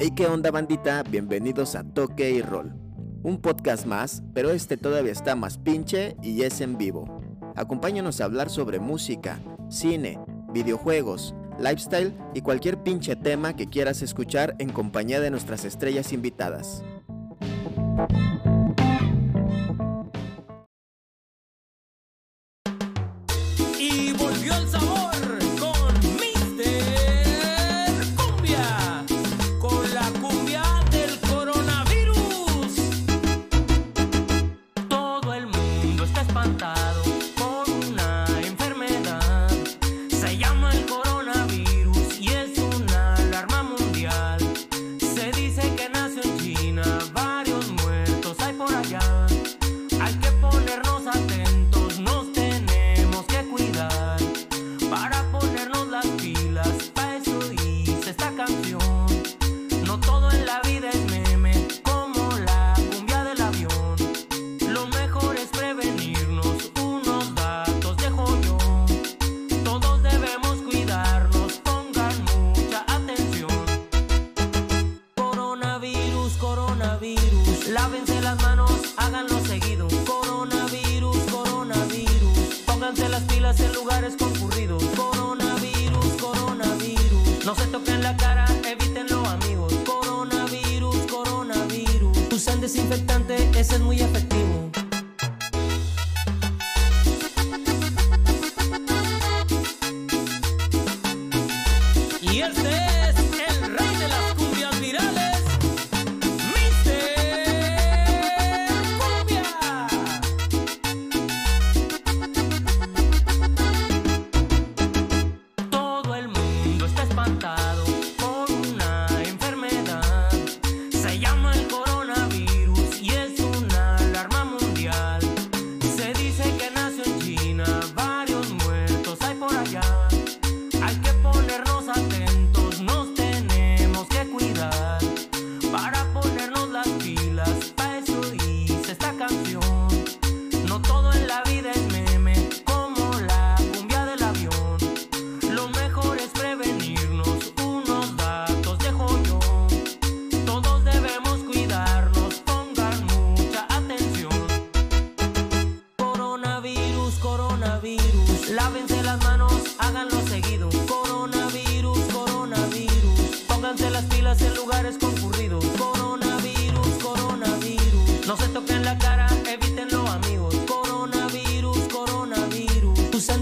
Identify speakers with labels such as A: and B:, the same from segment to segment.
A: Hey, ¿qué onda bandita? Bienvenidos a Toque y Roll. Un podcast más, pero este todavía está más pinche y es en vivo. Acompáñanos a hablar sobre música, cine, videojuegos, lifestyle y cualquier pinche tema que quieras escuchar en compañía de nuestras estrellas invitadas.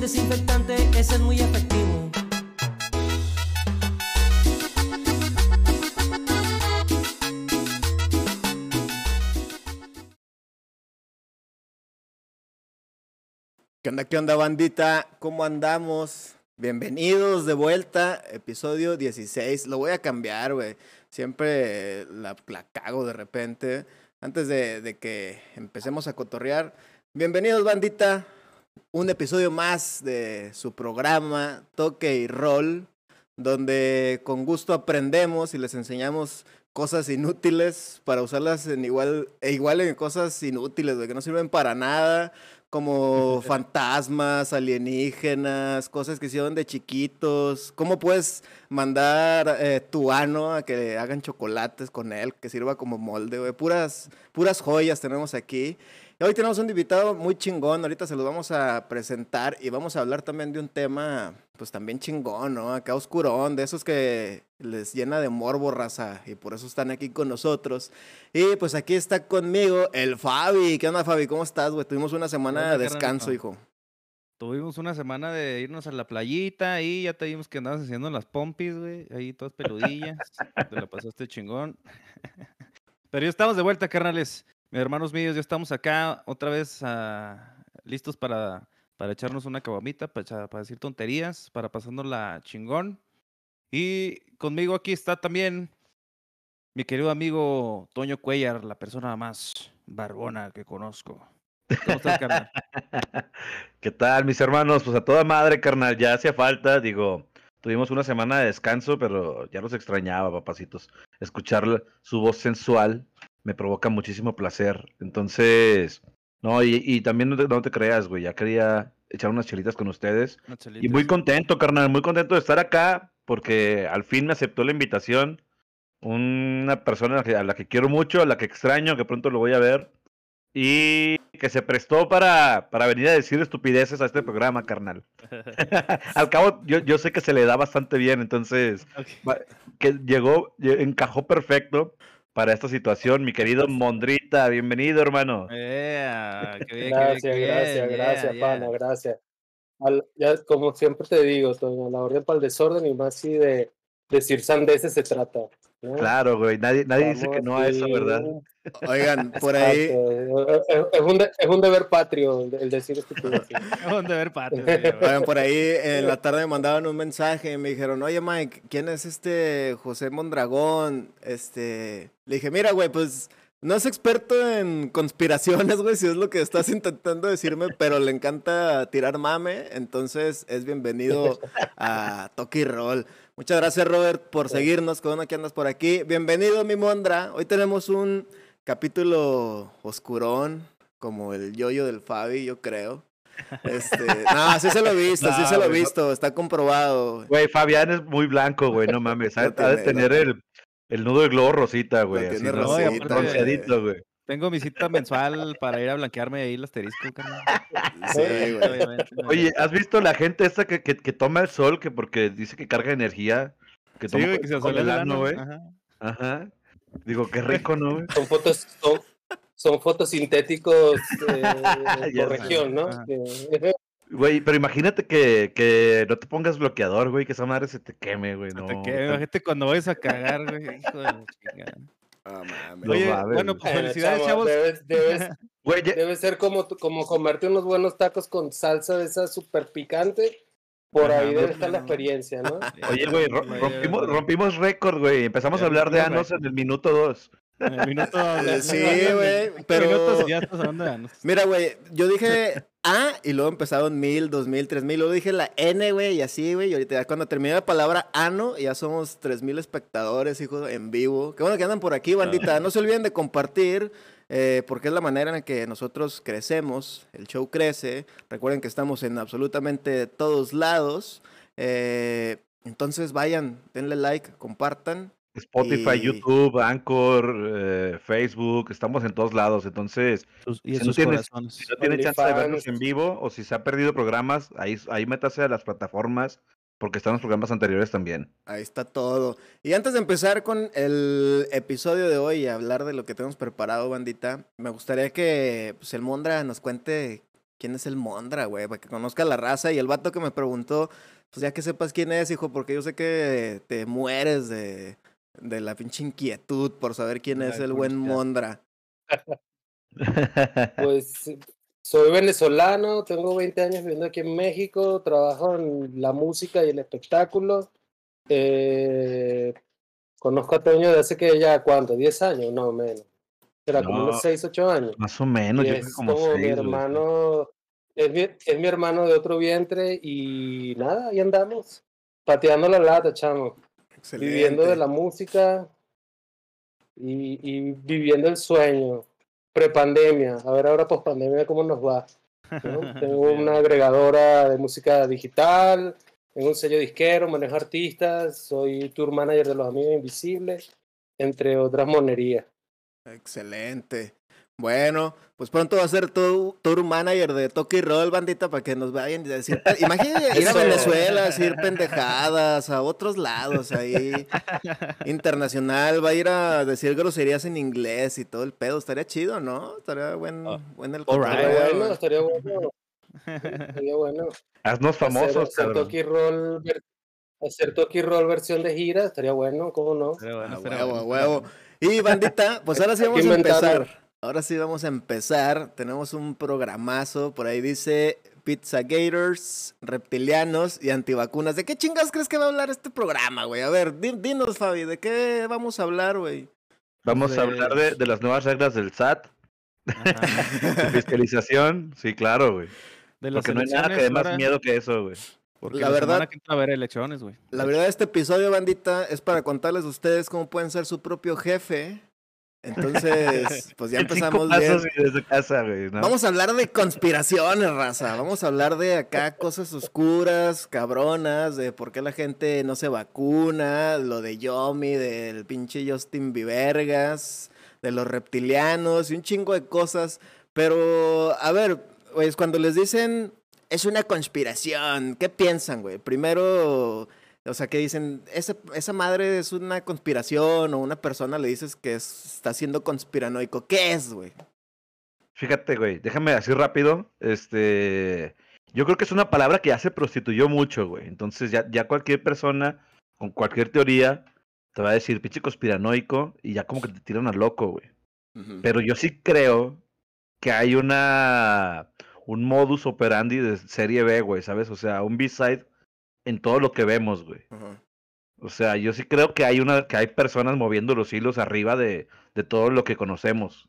B: Desinfectante, ese es muy efectivo.
A: ¿Qué onda, qué onda, bandita? ¿Cómo andamos? Bienvenidos de vuelta, episodio 16. Lo voy a cambiar, güey. Siempre la, cago de repente. Antes de que empecemos a cotorrear. Bienvenidos, bandita. Un episodio más de su programa Toque y Roll, donde con gusto aprendemos y les enseñamos cosas inútiles para usarlas en igual, e igual en cosas inútiles, que no sirven para nada como fantasmas, alienígenas, cosas que hicieron de chiquitos. ¿Cómo puedes mandar eh, tu ano a que hagan chocolates con él, que sirva como molde, güey? Puras, puras joyas tenemos aquí. Y hoy tenemos un invitado muy chingón, ahorita se los vamos a presentar y vamos a hablar también de un tema, pues también chingón, ¿no? Acá oscurón, de esos que les llena de morbo, raza, y por eso están aquí con nosotros. Y pues aquí está conmigo el Fabi. ¿Qué onda, Fabi? ¿Cómo estás, güey? Tuvimos una semana de descanso, hijo.
C: Tuvimos una semana de irnos a la playita y ya te vimos que andabas haciendo las pompis, güey, ahí todas peludillas. te la pasaste chingón. Pero ya estamos de vuelta, carnales. Hermanos míos, ya estamos acá otra vez ah, listos para, para echarnos una cabamita, para, echa- para decir tonterías, para pasándola chingón. Y conmigo aquí está también mi querido amigo Toño Cuellar, la persona más barbona que conozco. ¿Cómo estás, carnal?
D: ¿Qué tal, mis hermanos? Pues a toda madre, carnal, ya hacía falta, digo, tuvimos una semana de descanso, pero ya los extrañaba, papacitos. Escuchar su voz sensual me provoca muchísimo placer. Entonces, no, y, y también no te, no te creas, güey, ya quería echar unas chelitas con ustedes. Y muy contento, carnal, muy contento de estar acá, porque al fin me aceptó la invitación una persona a la, que, quiero mucho, a la que extraño, que pronto lo voy a ver. Y que se prestó para, para venir a decir estupideces a este programa, carnal. Al cabo, yo, yo sé que se le da bastante bien, entonces que llegó, lle- encajó perfecto para esta situación. Mi querido Mondrita, bienvenido, hermano.
C: Yeah, qué bien, qué bien,
E: Gracias,
C: qué bien,
E: gracias,
C: yeah,
E: gracias,
C: yeah.
E: pana, gracias. Al- ya, como siempre te digo, Toño, la orden para el desorden y más si de decir sandeces se trata. ¿no?
D: Claro, güey, nadie, nadie dice que no a eso, ¿verdad?
E: un-
F: Oigan, por ahí,
E: Es, es- es un de- es un deber patrio el, decir estupideces.
C: Un deber patrio,
F: oigan, por ahí en la tarde me mandaban un mensaje y me dijeron, oye Mike, ¿quién es este José Mondragón? Este, le dije, mira, güey, pues no es experto en conspiraciones, güey, si es lo que estás intentando decirme, pero le encanta tirar mame, entonces es bienvenido a Toki Roll. Muchas gracias, Robert, por seguirnos, con uno que andas por aquí. Bienvenido, mi Mondra. Hoy tenemos un capítulo oscurón, como el yoyo del Fabi, yo creo. Este, no, sí se lo he visto, sí se lo he visto, está comprobado.
D: Güey, Fabián es muy blanco, güey, no mames. Ha, de tener el, el nudo de globo rosita, güey. Así,
F: tiene
D: ¿no?
C: güey.
D: bronceadito, güey.
C: Tengo mi cita mensual para ir a blanquearme ahí el asterisco, carnal.
F: Sí, güey.
D: Oye, ¿has visto la gente esta que, que, que toma el sol que porque dice que carga energía? Que
C: Sí,
D: toma
C: güey, que se
D: el güey.
C: ajá.
D: Ajá. Digo, qué rico, ¿no?
E: Son fotos, son, son fotosintéticos eh,
D: Ya
E: por
D: sé.
E: región, ¿no?
D: Güey, pero imagínate que, que no te pongas bloqueador, güey, que esa madre se te queme, güey.
C: Se
D: No.
C: te queda, imagínate cuando vayas a cagar, güey. Hijo de la chingada.
F: Ah, mames.
D: No
C: Oye,
D: mames,
C: bueno, pues felicidades, chavos.
E: Debes,
D: Güey,
E: ser como, tu- como comerte unos buenos tacos con salsa de esa súper picante. Por
C: Ajá,
E: ahí debe estar la experiencia, ¿no?
D: Oye, güey, rompimos, rompimos récord, güey. Empezamos a hablar de anos en el minuto dos.
C: En el minuto.
F: Eh, sí,
C: en
F: güey, pero-
C: minutos ya estás hablando de anos.
F: Mira, güey, yo dije A y luego empezaron mil, dos mil, tres mil. Luego dije la N, güey, y así, güey. Y ahorita ya cuando terminé la palabra ano, ya somos tres mil espectadores, hijos, en vivo. Qué bueno que andan por aquí, bandita. No se olviden de compartir, eh, porque es la manera en la que nosotros crecemos. El show crece. Recuerden que estamos en absolutamente todos lados. Eh, entonces vayan, denle like, compartan.
D: Spotify,
F: Y-
D: YouTube, Anchor, eh, Facebook, estamos en todos lados. Entonces,
C: y
D: Si no tienes- si no tienen chance de vernos en vivo o si se ha perdido programas, ahí, ahí métase a las plataformas porque están los programas anteriores también.
F: Ahí está todo. Y antes de empezar con el episodio de hoy y hablar de lo que tenemos preparado, bandita, me gustaría que pues, el Mondra nos cuente quién es el Mondra, güey, para que conozca la raza. Y el vato que me preguntó, pues ya que sepas quién es, hijo, porque yo sé que te mueres de, de la pinche inquietud por saber quién
C: La
F: es el buen. Mondra.
E: Pues soy venezolano, tengo 20 años viviendo aquí en México, trabajo en la música y el espectáculo. Eh, conozco a Toño de hace que ya, ¿cuánto? ¿10 años? No, menos. Será como
D: No.
E: unos 6, 8 años.
D: Más o menos,
E: Y
D: yo
E: es
D: como
E: como mi
D: seis,
E: hermano, es mi, es mi hermano de otro vientre y nada, ahí andamos, pateando la lata, chamo,
F: Excelente.
E: viviendo de la música y, y viviendo el sueño, prepandemia, a ver ahora pospandemia cómo nos va. ¿no? Tengo una agregadora de música digital, tengo un sello disquero, manejo artistas, soy tour manager de los Amigos Invisibles, entre otras monerías.
F: Excelente. Bueno, pues pronto va a ser tu tour manager de Toque y Roll, bandita, para que nos vayan a decir. Imagínate ir a. Venezuela, a decir pendejadas, a otros lados ahí. Internacional, va a ir a decir groserías en inglés y todo el pedo. Estaría chido, ¿no? Estaría buen,
C: Oh,
F: buen el
C: right.
E: Estaría bueno, estaría bueno. Estaría bueno.
D: Haznos famosos,
E: hacer, hacer Roll, hacer Toki Roll versión de gira, estaría bueno, ¿cómo no?
C: Bueno,
F: huevo,
C: bueno,
F: huevo. Y bandita, pues ahora sí vamos a empezar. Ahora sí vamos a empezar. Tenemos un programazo. Por ahí dice Pizza Gators, reptilianos y antivacunas. ¿De qué chingas crees que va a hablar este programa, güey? A ver, di- dinos, Fabi, ¿de qué vamos a hablar, güey?
D: Vamos
C: de-
D: a hablar de, de las nuevas reglas del SAT, de fiscalización. Sí, claro, güey.
C: De las
D: Porque no hay nada que dé más miedo que eso, güey.
C: porque
F: La
C: la
F: verdad-
C: que entra a haber elecciones, güey.
F: La verdad, este episodio, bandita, es para contarles a ustedes cómo pueden ser su propio jefe Entonces, pues ya empezamos bien.
D: desde casa, güey, ¿no?
F: Vamos a hablar de conspiraciones, raza. Vamos a hablar de acá cosas oscuras, cabronas, de por qué la gente no se vacuna, lo de Yomi, del pinche Justin Vivergas, de los reptilianos y un chingo de cosas. Pero, a ver, pues cuando les dicen es una conspiración, ¿qué piensan, güey? Primero, o sea, que dicen, esa, esa madre es una conspiración o una persona le dices que es- está siendo conspiranoico. ¿Qué es, güey?
D: Fíjate, güey, déjame así rápido. Este, yo creo que es una palabra que ya se prostituyó mucho, güey. Entonces ya, ya cualquier persona con cualquier teoría te va a decir pinche conspiranoico y ya como que te tiran a loco, güey. Pero yo sí creo que hay una un modus operandi de serie B, güey, ¿sabes? O sea, un B-side en todo lo que vemos, güey.
F: Ajá.
D: O sea, yo sí creo que hay una que hay personas moviendo los hilos arriba de, de todo lo que conocemos.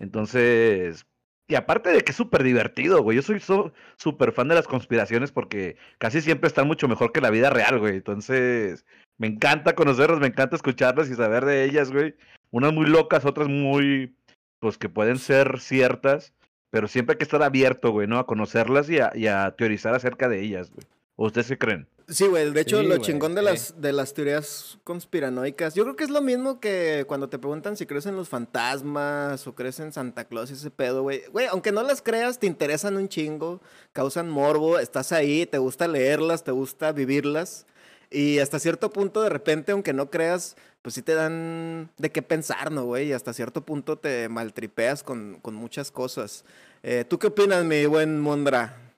D: Entonces, y aparte de que es súper divertido, güey. Yo soy so- súper fan de las conspiraciones porque casi siempre están mucho mejor que la vida real, güey. Entonces, me encanta conocerlas, me encanta escucharlas y saber de ellas, güey. Unas muy locas, otras muy, pues que pueden ser ciertas, pero siempre hay que estar abierto, güey, ¿no? A conocerlas y a, y a teorizar acerca de ellas, güey. ¿O ¿Ustedes qué creen?
F: Sí, güey, de hecho
C: Sí,
F: lo chingón de las de las teorías conspiranoicas, yo creo que es lo mismo que cuando te preguntan si crees en los fantasmas o crees en Santa Claus y ese pedo, güey. Güey, aunque no las creas, te interesan un chingo, causan morbo, estás ahí, te gusta leerlas, te gusta vivirlas y hasta cierto punto de repente, aunque no creas, pues sí te dan de qué pensar, ¿no, güey? Y hasta cierto punto te maltripeas con, con muchas cosas. Eh, ¿Tú qué opinas, mi buen Mondra?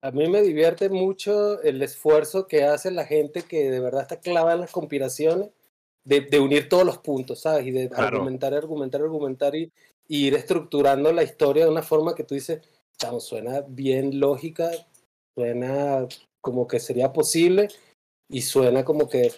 E: A mí me divierte mucho el esfuerzo que hace la gente que de verdad está clavada en las conspiraciones, de, de unir todos los puntos, ¿sabes? Y de
D: Claro.
E: argumentar, argumentar, argumentar y, y ir estructurando la historia de una forma que tú dices, chamo, suena bien lógica, suena como que sería posible y suena como que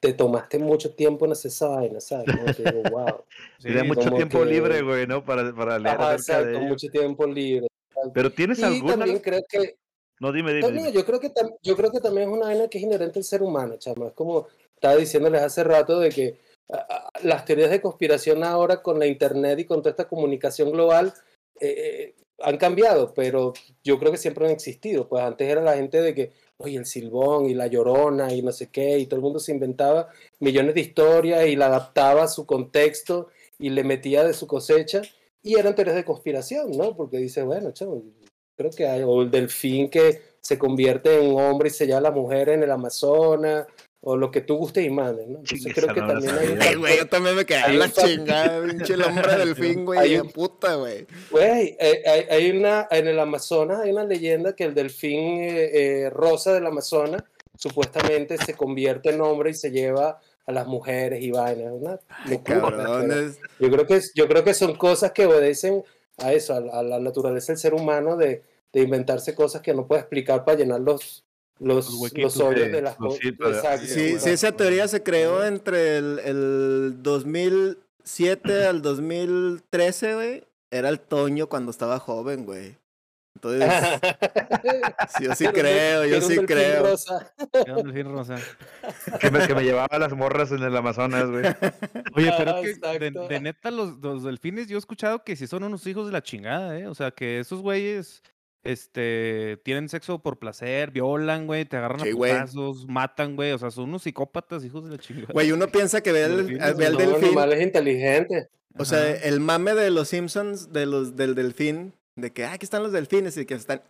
E: te tomaste mucho tiempo en hacer esa vaina, ¿sabes? Como que digo, wow.
C: Sí,
D: mucho tiempo
E: que-
D: libre, güey, ¿no? Para, para leer
E: Ajá,
D: acerca
E: exacto, mucho tiempo libre.
D: Pero ¿tienes
E: Y
D: alguna?
E: también creo que
D: No, dime, dime.
E: No,
D: dime.
E: yo creo que yo creo que también es una vaina que es inherente al ser humano, chamo. Es como estaba diciéndoles hace rato de que las teorías de conspiración ahora con la internet y con toda esta comunicación global eh, eh, han cambiado, pero yo creo que siempre han existido. Pues antes era la gente de que, oye, el silbón y la llorona y no sé qué, y todo el mundo se inventaba millones de historias y la adaptaba a su contexto y le metía de su cosecha. Y eran teorías de conspiración, ¿no? Porque dice, bueno, chamo, creo que hay, o el delfín que se convierte en hombre y se llama a la mujer en el Amazonas, o lo que tú gustes y mandes, ¿no? Entonces
D: Chingue,
E: creo que
D: no
E: también hay.
F: Ay, güey, yo también me quedé
E: Hay
F: en la chingada, pinche el hombre delfín, güey,
E: Hay
F: de
E: un-
F: puta, güey.
E: Güey, eh, hay, hay una, en el Amazonas hay una leyenda que el delfín eh, eh, rosa del Amazonas supuestamente se convierte en hombre y se lleva a las mujeres y vainas. Locura, pero
F: Cabrones.
E: yo, creo que, yo creo que son cosas que obedecen a eso, a, la- a la naturaleza del ser humano de, de inventarse cosas que no puede explicar para llenar los, los,
C: Los
E: hoyos
D: de-
E: de las cosas.
F: Sí, sí, esa teoría se creó entre el, el 2007 al 2013, güey. Era el Toño cuando estaba joven, güey. Entonces, sí, yo sí creo, yo sí creo.
E: rosa.
C: Rosa.
D: Que me, que me llevaba las morras en el Amazonas, güey.
C: Oye, pero es que de, de neta los, los delfines yo he escuchado que sí son unos hijos de la chingada, ¿eh? O sea, que esos güeyes este, tienen sexo por placer, violan, güey, te agarran
F: Sí,
C: a
F: güey.
C: putazos, matan, güey. O sea, son unos psicópatas, hijos de la chingada.
F: Güey, uno piensa que ve al,
C: Delfines,
F: ve al
E: No, el
F: delfín.
E: animal es inteligente.
F: O sea,
C: Ajá.
F: el mame de los Simpsons, de los, del delfín, de que, ah, aquí están los delfines y que están...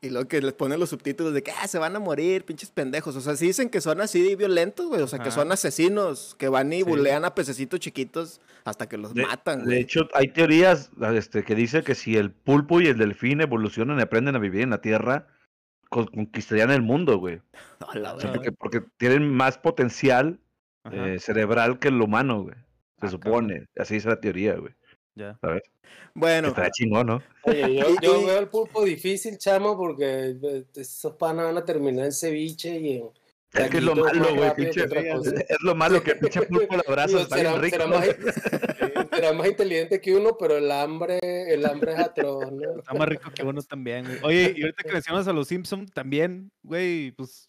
F: Y luego que les ponen los subtítulos de que, ah, se van a morir, pinches pendejos. O sea, sí dicen que son así violentos, güey. O sea, que son asesinos, que van y
C: Sí.
F: bulean a pececitos chiquitos hasta que los
D: De-
F: matan,
D: De
F: güey.
D: hecho, hay teorías este, que dice que si el pulpo y el delfín evolucionan y aprenden a vivir en la Tierra, con- conquistarían el mundo, güey.
F: La
D: O sea, porque, porque tienen más potencial eh, cerebral que el humano, güey. Se
C: Ah,
D: supone. Así es la teoría, güey.
C: Ya.
D: ¿Sabes?
F: Bueno,
D: Está chingón, ¿no?
E: Oye, yo, veo el pulpo difícil, chamo, porque eh, esos panas van a terminar en ceviche y en.
D: Es que es lo malo,
E: más
D: güey. pinche-. Es lo malo que el pinche pulpo la abraza, está
E: será,
D: bien rico.
E: será más, será más inteligente que uno, pero el hambre, el hambre es atroz, ¿no?
C: Está más rico que uno también, güey. Oye, y ahorita que mencionas a los Simpson también, güey, pues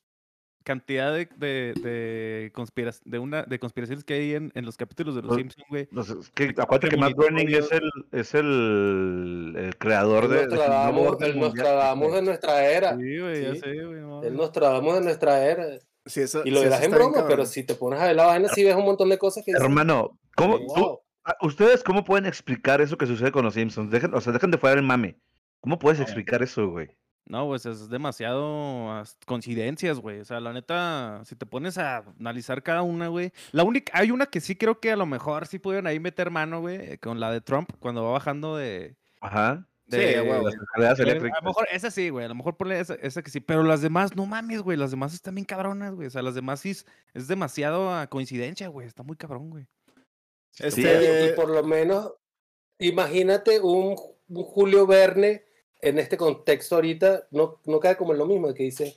C: cantidad de, de, de, conspiras- de, una, de conspiraciones que hay en, en los capítulos de Los
D: Pues,
C: Simpsons, güey.
D: No sé, es que acuérdate que Matt Groening es el, es el, el creador
E: El
D: de. de
E: Nostradamus,
D: orden
E: el Nostradamus de nuestra era.
C: Sí, güey, ya
E: Sí.
C: sé, güey. no
E: El. Nostradamus de nuestra era.
F: Sí, eso,
E: Y lo
F: sí,
E: dirás en
F: bien
E: broma, pero si te pones a ver la vaina, sí ves un montón de cosas que
D: Hermano, ¿cómo,
E: "Wow".
D: tú- ah, ¿ustedes cómo pueden explicar eso que sucede con los Simpsons? Dejen, o sea, dejen de fuera el mame. ¿Cómo puedes explicar eso, güey?
C: No, pues es demasiado as- coincidencias, güey. O sea, la neta, si te pones a analizar cada una, güey. La única, hay una que sí creo que a lo mejor sí pudieron ahí meter mano, güey, con la de Trump, cuando va bajando de.
D: Ajá.
F: Sí,
C: de-.
D: Las escaleras
C: de-
D: eléctricas.
C: A lo mejor esa sí, güey. A lo mejor ponle esa, esa que sí. Pero las demás, no mames, güey. Las demás están bien cabronas, güey. O sea, las demás sí es, es demasiado a coincidencia, güey. Está muy cabrón, güey. Sí,
F: Este-
E: Y-
F: Eh,
E: y por lo menos, imagínate un, un Julio Verne en este contexto ahorita, no, no cae como en lo mismo, que dice,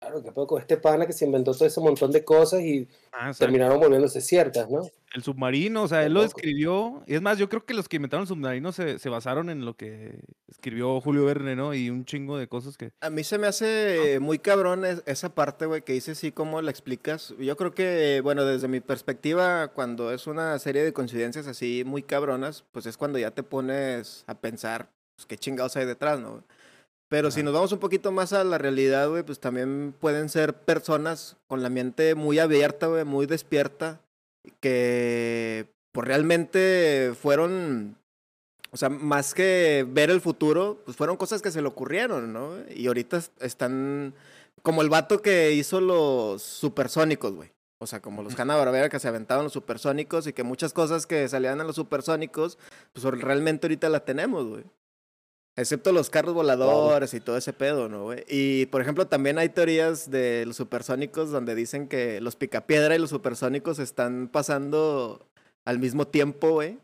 E: claro, que puedo con este pana que se inventó todo ese montón de cosas y
C: Ah,
E: terminaron volviéndose ciertas, ¿no?
C: El submarino, o sea, él lo escribió. Y es más, yo creo que los que inventaron el submarino se, se basaron en lo que escribió Julio Verne, ¿no? Y un chingo de cosas que.
F: A mí se me hace muy cabrón es- esa parte, güey, que dices sí, cómo la explicas. Yo creo que, bueno, desde mi perspectiva, cuando es una serie de coincidencias así muy cabronas, pues es cuando ya te pones a pensar, pues qué chingados hay detrás, ¿no? Pero si nos vamos un poquito más a la realidad, güey, pues también pueden ser personas con la mente muy abierta, güey, muy despierta, que pues realmente fueron o sea, más que ver el futuro, pues fueron cosas que se le ocurrieron, ¿no? Y ahorita es- están como el vato que hizo los supersónicos, güey. O sea, como los Hanna Barbera que se aventaban los supersónicos y que muchas cosas que salían en los supersónicos, pues realmente ahorita la tenemos, güey. Excepto los carros voladores y todo ese pedo, ¿no, güey? Y, por ejemplo, también hay teorías de los supersónicos donde dicen que los picapiedra y los supersónicos están pasando al mismo tiempo, güey.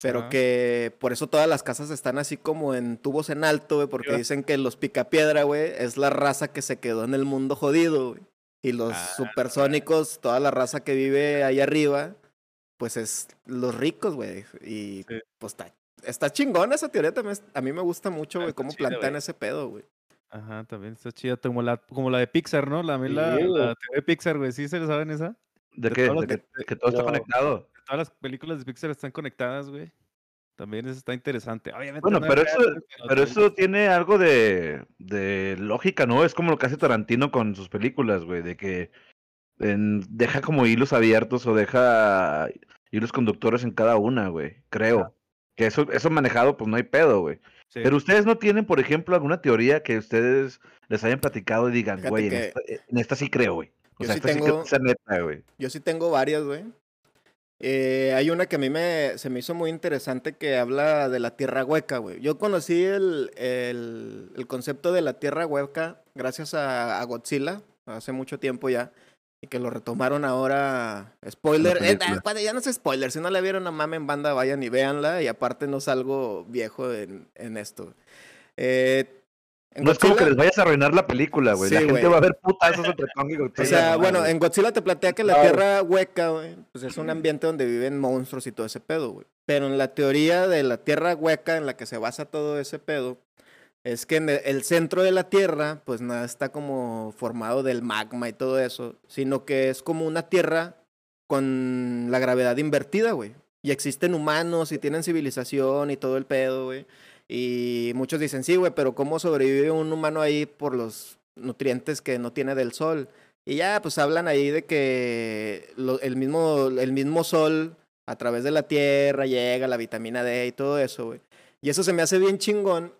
F: Pero que por eso todas las casas están así como en tubos en alto, güey, porque dicen que los picapiedra, güey, es la raza que se quedó en el mundo jodido, güey. Y los
C: Ah,
F: supersónicos, toda la raza que vive ahí arriba, pues es los ricos, güey. Y
C: Sí.
F: pues está, está chingona esa teoría también. A mí me gusta mucho,
C: Ah,
F: güey, cómo plantean ese pedo, güey.
C: Ajá, también está chida. Como la, como la de Pixar, ¿no? La,
E: Sí,
C: la, teoría de Pixar, güey. ¿Sí se lo saben esa?
D: ¿De
C: de
D: qué? ¿De que,
C: de-
D: que todo está conectado?
C: Todas las películas de Pixar están conectadas, güey. También eso está interesante. Obviamente
D: Bueno,
C: no
D: pero eso- Pero eso tiene algo de, de lógica, ¿no? Es como lo que hace Tarantino con sus películas, güey, de que en- deja como hilos abiertos o deja hilos conductores en cada una, güey, creo. Que eso, eso manejado, pues no hay pedo, güey.
C: Sí.
D: Pero ustedes no tienen, por ejemplo, alguna teoría que ustedes les hayan platicado y digan,
F: Fíjate
D: güey, en, esta, en esta sí creo, güey. O
F: Yo
D: sea,
F: sí
D: esta sí creo
F: tengo-
D: que sea neta, güey.
F: Yo sí tengo varias, güey. Eh, hay una que a mí me, se me hizo muy interesante que habla de la tierra hueca, güey. Yo conocí el, el, el concepto de la tierra hueca gracias a, a Godzilla, hace mucho tiempo ya, y que lo retomaron ahora. Spoiler, eh, ah, cuando ya no es spoiler, si no la vieron a mame en banda, vayan y véanla, y aparte no salgo viejo en, en esto. Eh, en
D: No es como que les vayas a arruinar la película, güey. la gente va a ver putazos entre Kong y
F: O
D: Godzilla,
F: sea,
D: no
F: bueno, en Godzilla te plantea que la
E: Claro.
F: tierra hueca, güey, pues es un ambiente donde viven monstruos y todo ese pedo, güey. Pero en la teoría de la tierra hueca en la que se basa todo ese pedo, es que en el- centro de la tierra, pues nada está como formado del magma y todo eso, sino que es como una tierra con la gravedad invertida, güey. Y existen humanos y tienen civilización y todo el pedo, güey. Y muchos dicen, sí, güey, pero ¿cómo sobrevive un humano ahí por los nutrientes que no tiene del sol? Y ya, pues hablan ahí de que el, mismo, el mismo sol a través de la tierra llega la vitamina D y todo eso, güey. Y eso se me hace bien chingón.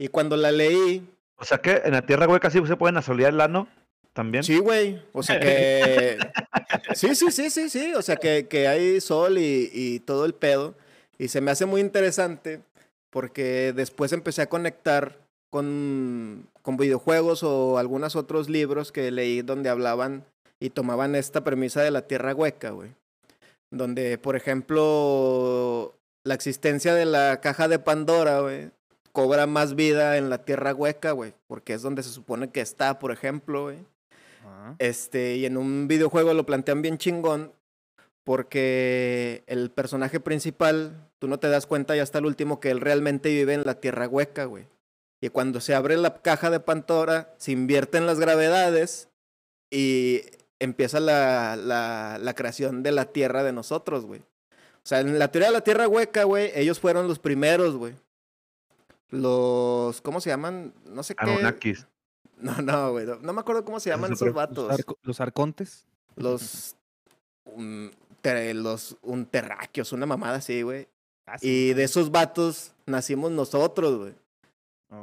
F: Y cuando la leí,
D: O sea que en la tierra hueca sí se pueden asolear el ano también.
F: Sí, güey. O sea que. Sí, sí, sí, sí, sí. O sea que, que hay sol y, y todo el pedo. Y se me hace muy interesante porque después empecé a conectar con, con videojuegos o algunos otros libros que leí donde hablaban y tomaban esta premisa de la tierra hueca, güey. Donde, por ejemplo, la existencia de la caja de Pandora, güey, cobra más vida en la tierra hueca, güey. Porque es donde se supone que está, por ejemplo, güey.
C: Ajá.
F: Este, y en un videojuego lo plantean bien chingón porque el personaje principal, tú no te das cuenta ya hasta el último que él realmente vive en la tierra hueca, güey. Y cuando se abre la caja de Pandora, se invierten las gravedades y empieza la, la, la creación de la tierra de nosotros, güey. O sea, en la teoría de la tierra hueca, güey, ellos fueron los primeros, güey. Los, ¿cómo se llaman? No sé qué.
D: Anunnakis.
F: No, no, güey. No, no me acuerdo cómo se llaman
D: Esos
F: vatos.
C: Los, arco- los arcontes.
F: Los. un- ter- los un terráqueos, una mamada así, güey.
C: Ah, sí,
F: Y de esos vatos nacimos nosotros, güey.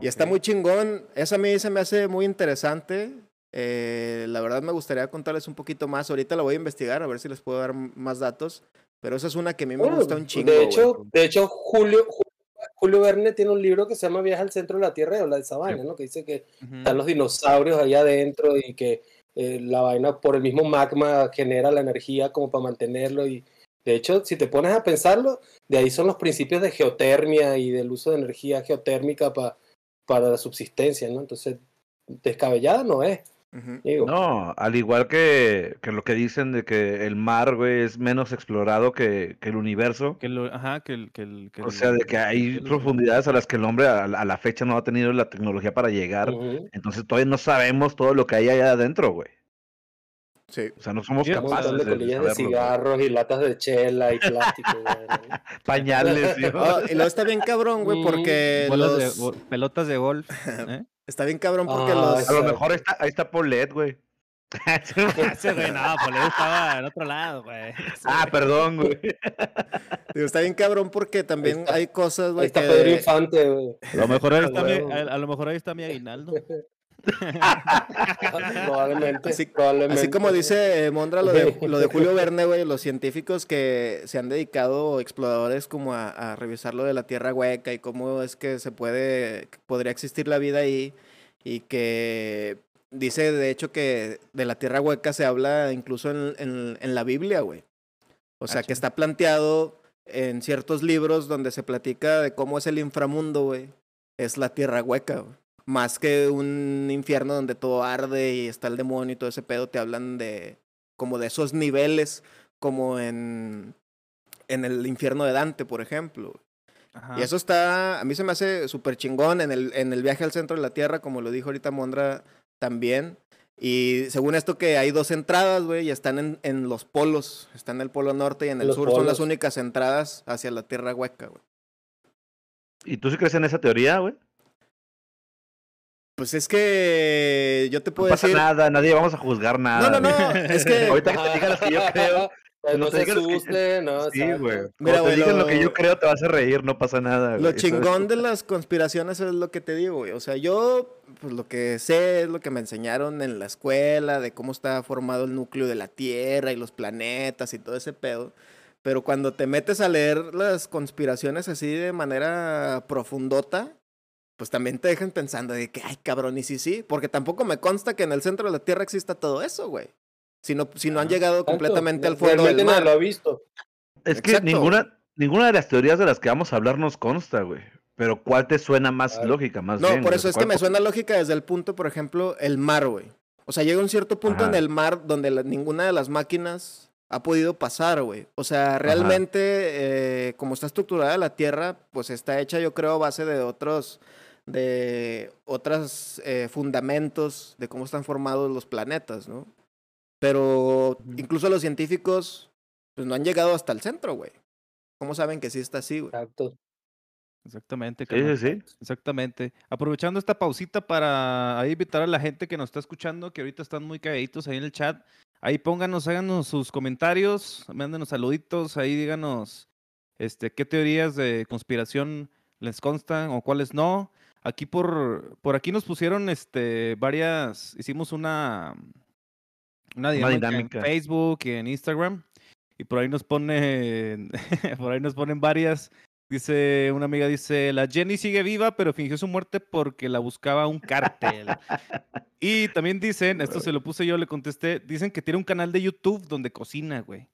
F: Y está muy chingón. Eso a mí se me hace muy interesante. Eh, la verdad me gustaría contarles un poquito más. Ahorita la voy a investigar a ver si les puedo dar más datos. Pero esa es una que a mí me gusta un chingo.
E: de hecho, de hecho Julio, Ju- Julio Verne tiene un libro que se llama Viaje al centro de la Tierra o la de Sabana, ¿no? Que dice que
C: Ujú.
E: están los dinosaurios allá adentro y que eh, la vaina por el mismo magma genera la energía como para mantenerlo y de hecho si te pones a pensarlo de ahí son los principios de geotermia y del uso de energía geotérmica pa- para la subsistencia no entonces descabellada no es Digo
D: No, al igual que, que lo que dicen de que el mar, güey, es menos explorado que, que el universo.
C: Que lo- ajá, que el. Que el que
D: O
C: el-
D: sea, de que hay profundidades a las que el hombre a, la- a la fecha no ha tenido la tecnología para llegar. Entonces todavía no sabemos todo lo que hay allá adentro, güey.
F: Sí.
D: O sea, no somos capaces
E: de
D: de,
E: colillas de
D: güey.
E: cigarros y latas de chela y plástico.
D: Pañales, ¿sí?
F: Ah, y luego está bien cabrón, güey,
E: Mm,
F: porque
C: de-
F: los...
C: pelotas de golf. ¿eh?
F: Está bien cabrón porque
E: Ah,
F: los...
D: A lo mejor ahí está, ahí está Paulette, güey.
C: Ese güey, no, le estaba en otro lado, güey.
D: ah, perdón, güey.
F: digo, está bien cabrón porque también
E: está-
F: hay cosas,
E: ahí
F: güey,
E: está Pedro. Infante güey.
C: A lo mejor ahí está mi,
E: huevo.
C: a, a lo mejor ahí está mi aguinaldo.
E: Probablemente
F: Así-
E: probablemente
F: Así como dice Mondra lo de, lo de Julio Verne, güey, los científicos que se han dedicado, exploradores, como a, a revisar lo de la Tierra hueca y cómo es que se puede, que podría existir la vida ahí y que dice, de hecho, que de la Tierra hueca se habla incluso en, en- en la Biblia, güey. O sea, que
C: chinga.
F: está planteado en ciertos libros donde se platica de cómo es el inframundo, güey. Es la Tierra hueca, güey. Más que un infierno donde todo arde y está el demonio y todo ese pedo, te hablan de como de esos niveles, como en, en el infierno de Dante, por ejemplo.
C: Ajá.
F: Y eso está, a mí se me hace súper chingón en el, en el viaje al centro de la Tierra, como lo dijo ahorita Mondra también. Y según esto que hay dos entradas, güey, y están en, en los polos. Están en el polo norte y en el
E: Los
F: sur son las únicas entradas hacia la Tierra hueca, güey.
D: ¿Y tú sí crees en esa teoría, güey?
F: Pues es que yo te
D: No
F: puedo
D: pasa
F: decir...
D: nada, nadie vamos a juzgar nada.
F: No, no, no, es que...
D: Ahorita que te digan las que yo creo.
E: Pues
D: no
E: no
D: te
E: se
D: digas que-
E: asuste, no,
D: Sí, güey.
F: Mira, güey,
D: te digan lo...
F: lo-
D: que yo creo, te vas a reír, no pasa nada.
F: Lo
D: güey. Es-
F: chingón de las conspiraciones es lo que te digo, güey. O sea, yo, pues lo que sé es lo que me enseñaron en la escuela, de cómo está formado el núcleo de la Tierra y los planetas y todo ese pedo. Pero cuando te metes a leer las conspiraciones así de manera profundota, pues también te dejan pensando de que, ay, cabrón, y sí, sí. Porque tampoco me consta que en el centro de la Tierra exista todo eso, güey. Si no, si no han llegado
E: Exacto.
F: completamente al fondo
E: Realmente
F: del mar.
E: lo ha visto.
D: Es que
F: Exacto.
D: ninguna, ninguna de las teorías de las que vamos a hablar nos consta, güey. Pero ¿cuál te suena más lógica, más
F: No,
D: bien?
F: por eso es que
D: ¿Cuál
F: me suena lógica desde el punto, por ejemplo, el mar, güey. O sea, llega un cierto punto en el mar donde la- ninguna de las máquinas ha podido pasar, güey. O sea, realmente, eh, como está estructurada la Tierra, pues está hecha, yo creo, a base de otros, de otros eh, fundamentos de cómo están formados los planetas, ¿no? Pero incluso los científicos, pues no han llegado hasta el centro, güey. ¿Cómo saben que sí está así, güey?
E: Exacto.
C: Exactamente,
D: Sí, sí, sí.
C: Exactamente. Aprovechando esta pausita para ahí invitar a la gente que nos está escuchando, que ahorita están muy calladitos ahí en el chat. Ahí pónganos, háganos sus comentarios, mándenos saluditos, ahí díganos este, qué teorías de conspiración les constan o cuáles no. Aquí por, por aquí nos pusieron este, varias, hicimos una, una dinámica,
D: dinámica.
C: en Facebook y en Instagram. Y por ahí nos ponen, por ahí nos ponen varias. Dice, una amiga dice, la Jenny sigue viva, pero fingió su muerte porque la buscaba un cártel. y también dicen, esto se lo puse yo, le contesté, dicen que tiene un canal de YouTube donde cocina, güey.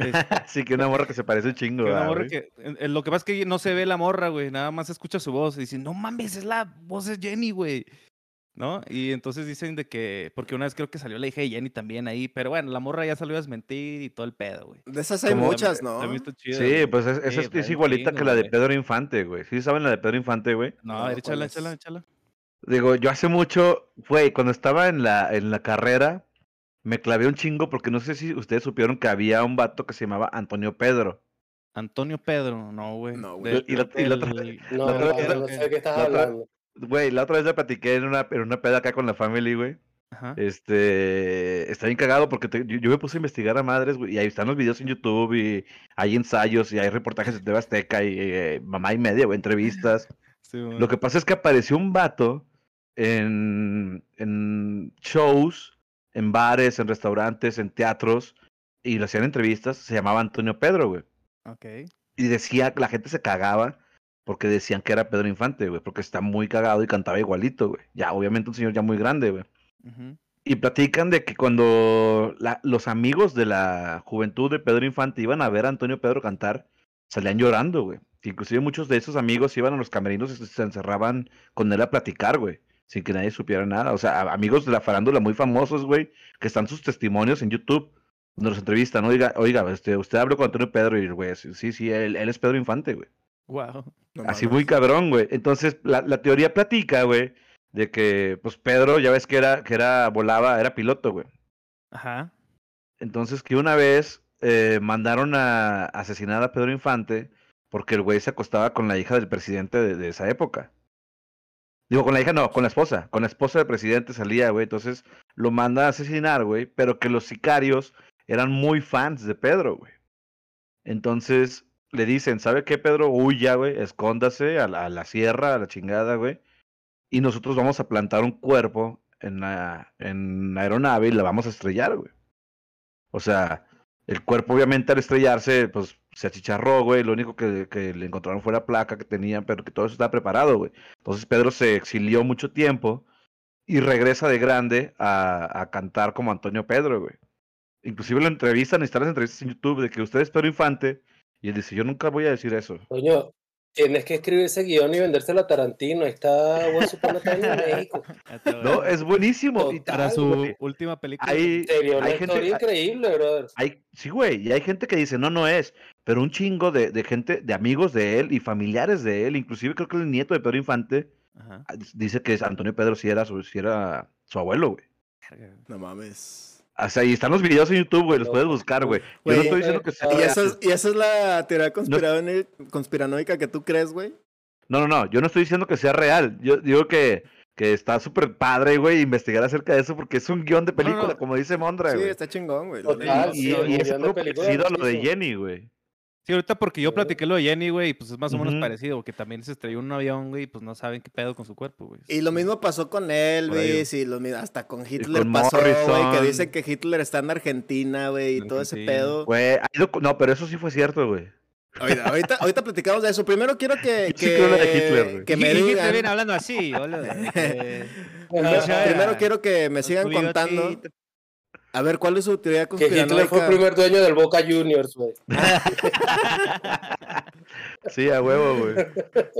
C: Es-
D: sí, que una morra que se parece un chingo.
C: que una morra que- lo que pasa es que no se ve la morra, güey, nada más se escucha su voz y dicen, no mames, es la voz de Jenny, güey. ¿No? Y entonces dicen de que, porque una vez creo que salió la hija de Jenny también ahí, pero bueno, la morra ya salió a desmentir y todo el pedo, güey.
F: De esas hay
D: Como-
F: muchas, ¿no?
D: Sí,
C: güey.
D: pues es, esa es,
C: pues,
D: es igualita
C: chingo,
D: que la de
C: güey.
D: Pedro Infante, güey. ¿Sí saben la de Pedro Infante, güey?
C: No,
F: No,
C: a ver, échala,
F: ¿cuál es?
C: échala, échala.
D: Digo, yo hace mucho, güey, cuando estaba en la, en la carrera, me clavé un chingo porque no sé si ustedes supieron que había un vato que se llamaba Antonio Pedro.
C: Antonio Pedro, no, güey.
F: No, güey.
D: Y la- y la otra-
C: del-
E: No,
D: La otra-
E: no,
D: la-
E: no sé de qué estás
D: la otra-
E: hablando.
D: Güey, la otra vez le platiqué en una, en una peda acá con la family, güey.
C: Ajá.
D: Este, está bien cagado porque te- yo, yo me puse a investigar a madres, güey, y ahí están los videos en YouTube y hay ensayos y hay reportajes de TV Azteca y eh, mamá y media, güey, entrevistas.
C: Sí, güey.
D: Lo que pasa es que apareció un vato en, en shows, en bares, en restaurantes, en teatros, y le hacían entrevistas, se llamaba Antonio Pedro, güey.
C: Ok.
D: Y decía, la gente se cagaba porque decían que era Pedro Infante, güey, porque está muy cagado y cantaba igualito, güey. Ya, obviamente un señor ya muy grande, güey. Y platican de que cuando la- los amigos de la juventud de Pedro Infante iban a ver a Antonio Pedro cantar, salían llorando, güey. Inclusive muchos de esos amigos iban a los camerinos y se encerraban con él a platicar, güey. Sin que nadie supiera nada. O sea, amigos de la farándula muy famosos, güey, que están sus testimonios en YouTube, donde los entrevistan. Oiga, oiga, este, usted habló con Antonio Pedro y, güey, sí, sí, sí, él, él es Pedro Infante, güey.
C: Wow.
F: No
D: Así
F: mames.
D: muy cabrón, güey. Entonces, la, la teoría platica, güey, de que, pues, Pedro, ya ves que era, que era, volaba, era piloto, güey.
C: Ajá.
D: Entonces, que una vez eh, mandaron a asesinar a Pedro Infante porque el güey se acostaba con la hija del presidente de, de esa época. Digo, con la hija no, con la esposa. Con la esposa del presidente salía, güey. Entonces, lo manda a asesinar, güey. Pero que los sicarios eran muy fans de Pedro, güey. Entonces, le dicen, ¿sabe qué, Pedro? Huya, güey, escóndase a la, a la sierra, a la chingada, güey. Y nosotros vamos a plantar un cuerpo en la, en la aeronave y la vamos a estrellar, güey. O sea, el cuerpo obviamente al estrellarse, pues se achicharró, güey. Lo único que, que le encontraron fue la placa que tenían, pero que todo eso estaba preparado, güey. Entonces Pedro se exilió mucho tiempo y regresa de grande a, a cantar como Antonio Pedro, güey. Inclusive lo entrevistan, están las entrevistas en YouTube de que usted es Pedro Infante. Y él dice, yo nunca voy a decir eso.
E: Tienes que escribir ese guion y vendérselo a Tarantino. Ahí está Once Upon a Time en México.
D: No, es buenísimo. Y
C: Para su
D: güey,
C: última película.
D: hay,
E: Serio, una
D: hay gente,
E: historia increíble, brother.
D: hay, sí, güey, y hay gente que dice, no, no es, pero un chingo de, de gente, de amigos de él y familiares de él, inclusive creo que el nieto de Pedro Infante
C: Ajá.
D: ah, dice que Antonio Pedro sí era su, sí era su abuelo, güey.
F: No mames.
D: O sea, y están los videos en YouTube, güey, los
E: No,
D: puedes buscar, güey. Yo no estoy diciendo que sea
E: eh,
F: ¿Y
D: real.
F: esa, es, y esa es la teoría conspiranoica, conspiranoica que tú crees, güey.
D: No, no, no, yo no estoy diciendo que sea real. Yo digo que, que está súper padre, güey, investigar acerca de eso porque es un guion de
C: No, no,
D: película,
C: no.
D: como dice Mondra,
F: Sí,
D: güey.
F: está chingón, güey.
D: y,
E: sí,
D: y- y es algo parecido a lo de. Jenny, güey.
C: Sí, ahorita porque yo platiqué lo de Jenny, güey, y pues es más o menos
D: Ujú.
C: parecido, porque también se estrelló en un avión, güey, y pues no saben qué pedo con su cuerpo, güey.
F: Y lo mismo pasó con Elvis y lo mi- hasta con Hitler
D: con
F: pasó, güey, que
D: Morrison.
F: dice que Hitler está en Argentina, güey, y
C: En
F: todo ese pedo.
D: Güey, no, pero eso sí fue cierto, güey.
F: Ahorita, ahorita, ahorita platicamos de eso. Primero quiero que, que,
D: creo la de Hitler, güey.
F: que me
C: Y Hitler
F: digan.
C: viene hablando así, boludo. Eh,
F: Primero, primero quiero que me sigan contando. A ver, ¿cuál es su teoría
E: Que Hitler fue el
F: conspiranoica?
E: primer dueño del Boca Juniors, güey.
D: Sí, a huevo, güey.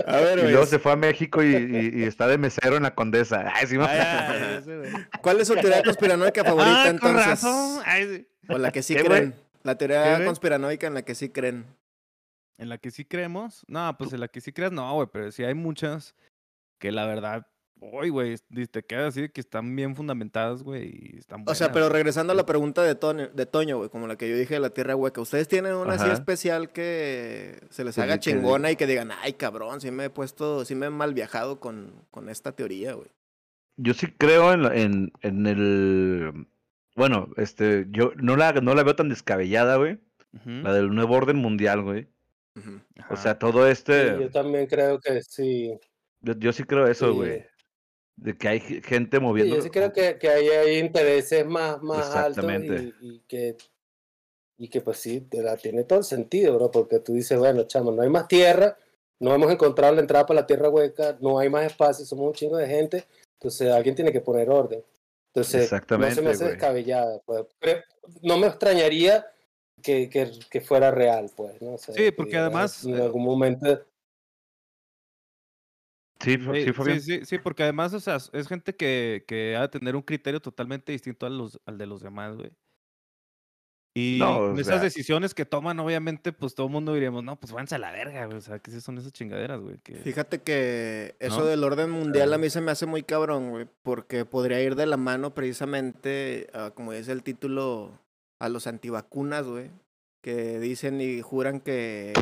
F: A ver,
D: Y luego se fue a México y, y- y está de mesero en la Condesa. Ay, sí,
C: Ay, ay.
F: ¿cuál es su teoría conspiranoica favorita
C: Ah, con
F: entonces?
C: razón. Ay, sí.
F: O la que sí
D: ¿Qué,
F: creen. La
C: ¿Qué,
F: teoría conspiranoica en la que sí creen.
C: En la que sí creemos. No, pues en la que sí creas, no, güey, pero sí hay muchas que la verdad, hoy, güey, te queda así de que están bien fundamentadas, güey, y están
F: O
C: buenas.
F: sea, pero
C: güey.
F: regresando a la pregunta de Toño, de Toño, güey, como la que yo dije de la tierra hueca. ¿Ustedes tienen una así especial que se les haga
D: que
F: chingona y que digan, ay, cabrón, sí me he puesto, sí me he mal viajado con, con esta teoría, güey?
D: Yo sí creo en, en, en el. Bueno, este, yo no la, no la veo tan descabellada, güey. La del nuevo orden mundial, güey. O sea, todo
E: Sí,
D: este.
E: yo también creo que sí.
D: Yo, yo sí creo eso,
E: Sí.
D: De que hay ge- gente
E: Sí,
D: moviendo.
E: yo sí creo que, que ahí hay intereses más, más altos
D: Exactamente.
E: y, y que, y que pues sí, te la tiene todo el sentido, bro, porque tú dices, bueno, chamo, no hay más tierra, no hemos encontrado la entrada para la tierra hueca, no hay más espacio, somos un chingo de gente, entonces alguien tiene que poner orden. Entonces, no se me hace descabellada, pues. No me extrañaría que, que, que fuera real, pues, ¿no? O sea,
C: Sí,
E: que
C: porque además,
E: En algún momento...
D: Sí,
C: Sí,
D: sí, fue bien.
C: sí, sí, sí, porque además, o sea, es gente que, que ha de tener un criterio totalmente distinto a los, al de los demás, güey. Y
D: No,
C: esas
D: sea-
C: decisiones que toman, obviamente, pues todo el mundo diríamos, no, pues váyanse a la verga, güey. O sea, ¿qué son esas chingaderas, güey? Que...
F: Fíjate que eso
C: ¿No?
F: del orden mundial
C: Ah.
F: a mí se me hace muy cabrón, güey, porque podría ir de la mano precisamente, a, como dice el título, a los antivacunas, güey, que dicen y juran que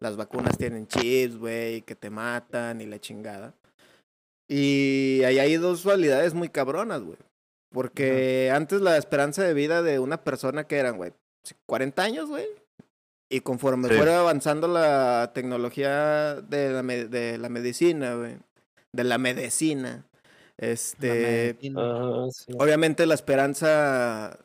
F: las vacunas tienen chips, güey, y que te matan y la chingada. Y ahí hay dos dualidades muy cabronas, güey. Porque antes la esperanza de vida de una persona que eran, güey, 40 años, güey. Y conforme
D: Sí.
F: fuera avanzando la tecnología de la, me- de la medicina, güey. De la medicina. Este.
E: Sí.
F: Obviamente la esperanza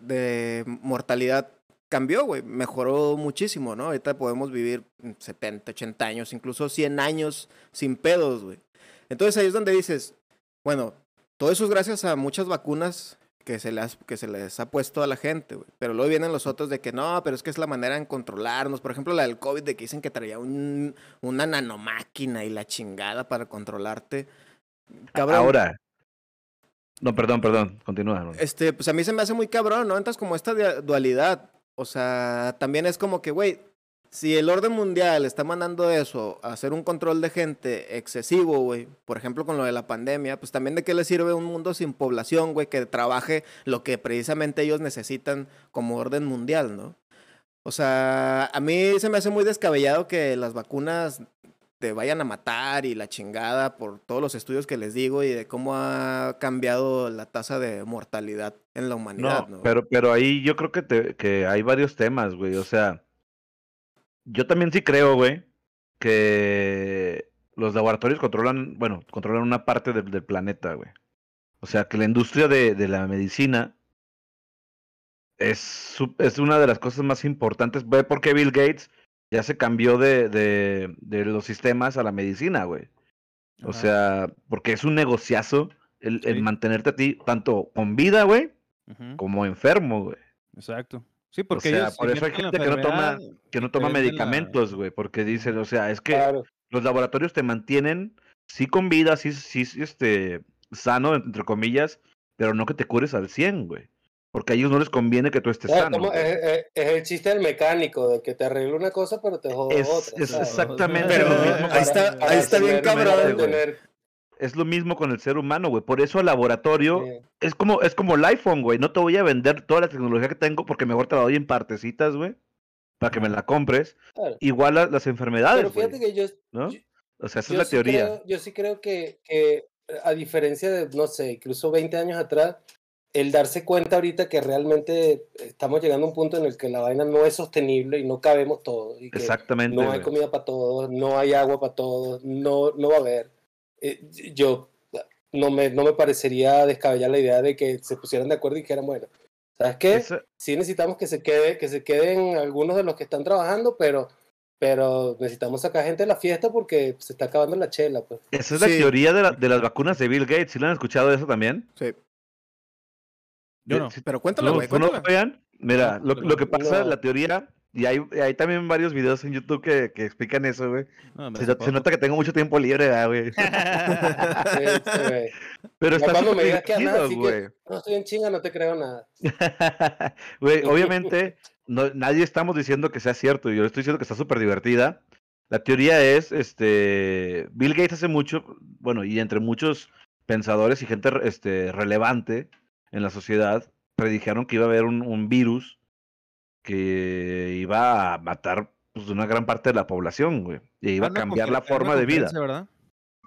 F: de mortalidad cambió, güey. Mejoró muchísimo, ¿no? Ahorita podemos vivir 70, 80 años, incluso 100 años sin pedos, güey. Entonces ahí es donde dices, bueno, todo eso es gracias a muchas vacunas que se les, que se les ha puesto a la gente, güey. Pero luego vienen los otros de que no, pero es que es la manera en controlarnos. Por ejemplo, la del COVID, de que dicen que traía un, una nanomáquina y la chingada para controlarte. Cabrón,
D: Ahora. No, perdón, perdón. Continúa.
F: Este, pues a mí se me hace muy cabrón, ¿no? Entras como esta dualidad. O sea, también es como que, güey, si el orden mundial está mandando eso, a hacer un control de gente excesivo, güey, por ejemplo con lo de la pandemia, pues también de qué le sirve un mundo sin población, güey, que trabaje lo que precisamente ellos necesitan como orden mundial, ¿no? O sea, a mí se me hace muy descabellado que las vacunas te vayan a matar y la chingada por todos los estudios que les digo y de cómo ha cambiado la tasa de mortalidad en la humanidad, ¿no?
D: No, pero, pero ahí yo creo que, te- que hay varios temas, güey. O sea, yo también sí creo, güey, que los laboratorios controlan, bueno, controlan una parte del, del planeta, güey. O sea, que la industria de, de la medicina es, es una de las cosas más importantes. Ve por qué Bill Gates ya se cambió de, de, de los sistemas a la medicina, güey. O
C: Ajá.
D: sea, porque es un negociazo el, el mantenerte a ti tanto con vida, güey, como enfermo, güey.
C: Exacto. Sí, porque
D: sea,
C: ellos
D: por eso hay gente que no toma- Que no toma medicamentos, güey, porque dicen, o sea, es que
E: Claro.
D: los laboratorios te mantienen, sí con vida, sí, sí, sí, este, sano, entre comillas, pero no que te cures al 100, güey. Porque a ellos no les conviene que tú estés sano.
E: como-
D: güey.
E: es, es- es el chiste del mecánico, de que te arregla una cosa, pero te jode
D: Es,
E: otra.
D: es
E: ¿sabes?
D: exactamente
F: Pero
D: lo mismo.
F: ahí está-
E: Para
F: ahí está bien cabrón,
E: tener-
D: Es lo mismo con el ser humano, güey. Por eso el laboratorio
E: eh,
D: es como, es como el iPhone, güey. No te voy a vender toda la tecnología que tengo porque mejor te la doy en partecitas, güey. Para que me la compres.
E: claro.
D: Igual a las enfermedades,
E: Pero fíjate
D: güey.
E: que yo,
D: ¿no?
E: yo-
D: O sea, esa es la
E: sí
D: teoría.
E: creo- yo sí creo que, que, a diferencia de, no sé, incluso 20 años atrás, el darse cuenta ahorita que realmente estamos llegando a un punto en el que la vaina no es sostenible y no cabemos todos. Y que
D: Exactamente.
E: no hay comida para todos, no hay agua para todos, no, no va a haber. Eh, yo no me, no me parecería descabellar la idea de que se pusieran de acuerdo y dijeran, bueno, ¿sabes qué?
D: Esa-
E: Sí necesitamos que se quede, que se queden algunos de los que están trabajando, pero, pero necesitamos sacar gente de la fiesta porque se está acabando la chela, pues.
D: Esa es la
F: Sí.
D: teoría de, la- de las vacunas de Bill Gates. ¿Sí lo han escuchado eso también?
F: Sí.
C: Yo no.
D: Sí,
F: Pero cuéntalo,
D: ¿No,
F: güey,
D: ¿tú no,
F: cuéntala.
D: Fabián? Mira,
C: No,
D: lo, lo que pasa,
E: no.
D: la teoría, y hay, hay también varios videos en YouTube que, que explican eso, güey.
C: No,
D: Se, nota que tengo mucho tiempo libre, ¿verdad, güey.
E: Sí, sí, güey.
D: Pero está
E: cuando me digas que
D: güey.
E: No estoy en chinga, no te creo nada.
D: Güey, obviamente, no, nadie estamos diciendo que sea cierto. Yo estoy diciendo que está súper divertida. La teoría es, este, Bill Gates hace mucho, bueno, y entre muchos pensadores y gente este, relevante en la sociedad, predijeron que iba a haber un, un virus que iba a matar pues, una gran parte de la población, güey. Y iba
C: Ah,
D: a cambiar la forma de vida.
C: ¿verdad?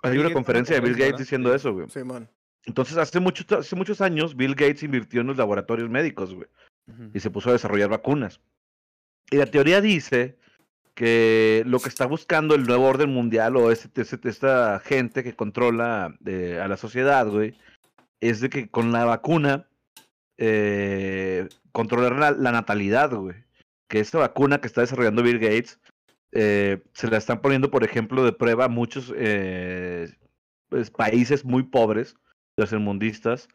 D: Hay
C: Bill
D: una
C: Gates,
D: conferencia de Bill Gates
C: ¿verdad?
D: diciendo
C: Sí.
D: eso, güey.
F: Simón.
D: Entonces, hace, mucho, hace muchos años, Bill Gates invirtió en los laboratorios médicos, güey y se puso a desarrollar vacunas. Y la teoría dice que lo que está buscando el nuevo orden mundial o este, este- esta gente que controla eh, a la sociedad, güey, es de que con la vacuna eh, controlar la, la natalidad, güey. Que esta vacuna que está desarrollando Bill Gates eh, se la están poniendo, por ejemplo, de prueba a muchos eh, pues, países muy pobres, tercermundistas,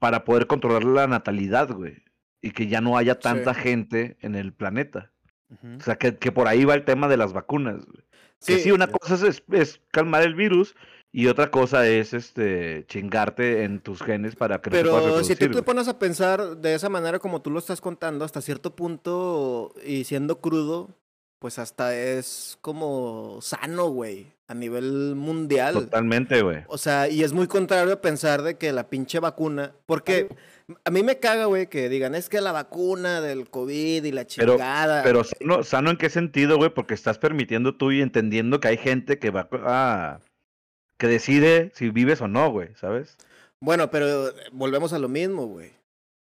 D: para poder controlar la natalidad, güey. Y que ya no haya tanta
F: Sí.
D: gente en el planeta. O sea, que, que por ahí va el tema de las vacunas. güey. Que
F: Sí,
D: sí, una cosa es, es calmar el virus Y otra cosa es este chingarte en tus genes para que no
F: Pero si tú te pones a pensar de esa manera como tú lo estás contando, hasta cierto punto y siendo crudo, pues hasta es como sano, güey, a nivel mundial.
D: Totalmente, güey.
F: O sea, y es muy contrario a pensar de que la pinche vacuna, porque a mí me caga, güey, que digan, es que la vacuna del COVID y la
D: Pero-
F: chingada.
D: Pero sano, sano en qué sentido, güey, porque estás permitiendo tú y entendiendo que hay gente que va a... que decide si vives o no, güey, ¿sabes?
F: Bueno, pero eh, volvemos a lo mismo, güey.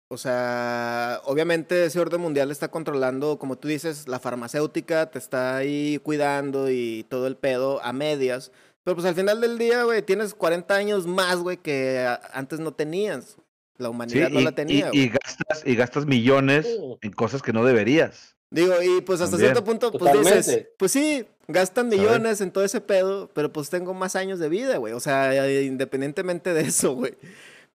F: O sea, obviamente ese orden mundial está controlando, como tú dices, la farmacéutica te está ahí cuidando y todo el pedo a medias. Pero pues al final del día, güey, tienes 40 años más, güey, que antes no tenías. La
D: Sí,
F: humanidad no
D: y,
F: la tenía,
D: y- y
F: güey.
D: gastas, y gastas millones
E: Sí.
D: en cosas que no deberías.
F: Digo, y pues hasta
D: También.
F: cierto punto, pues dices, pues sí, gastan millones en todo ese pedo, pero pues tengo más años de vida, güey. O sea, eh, independientemente de eso, güey.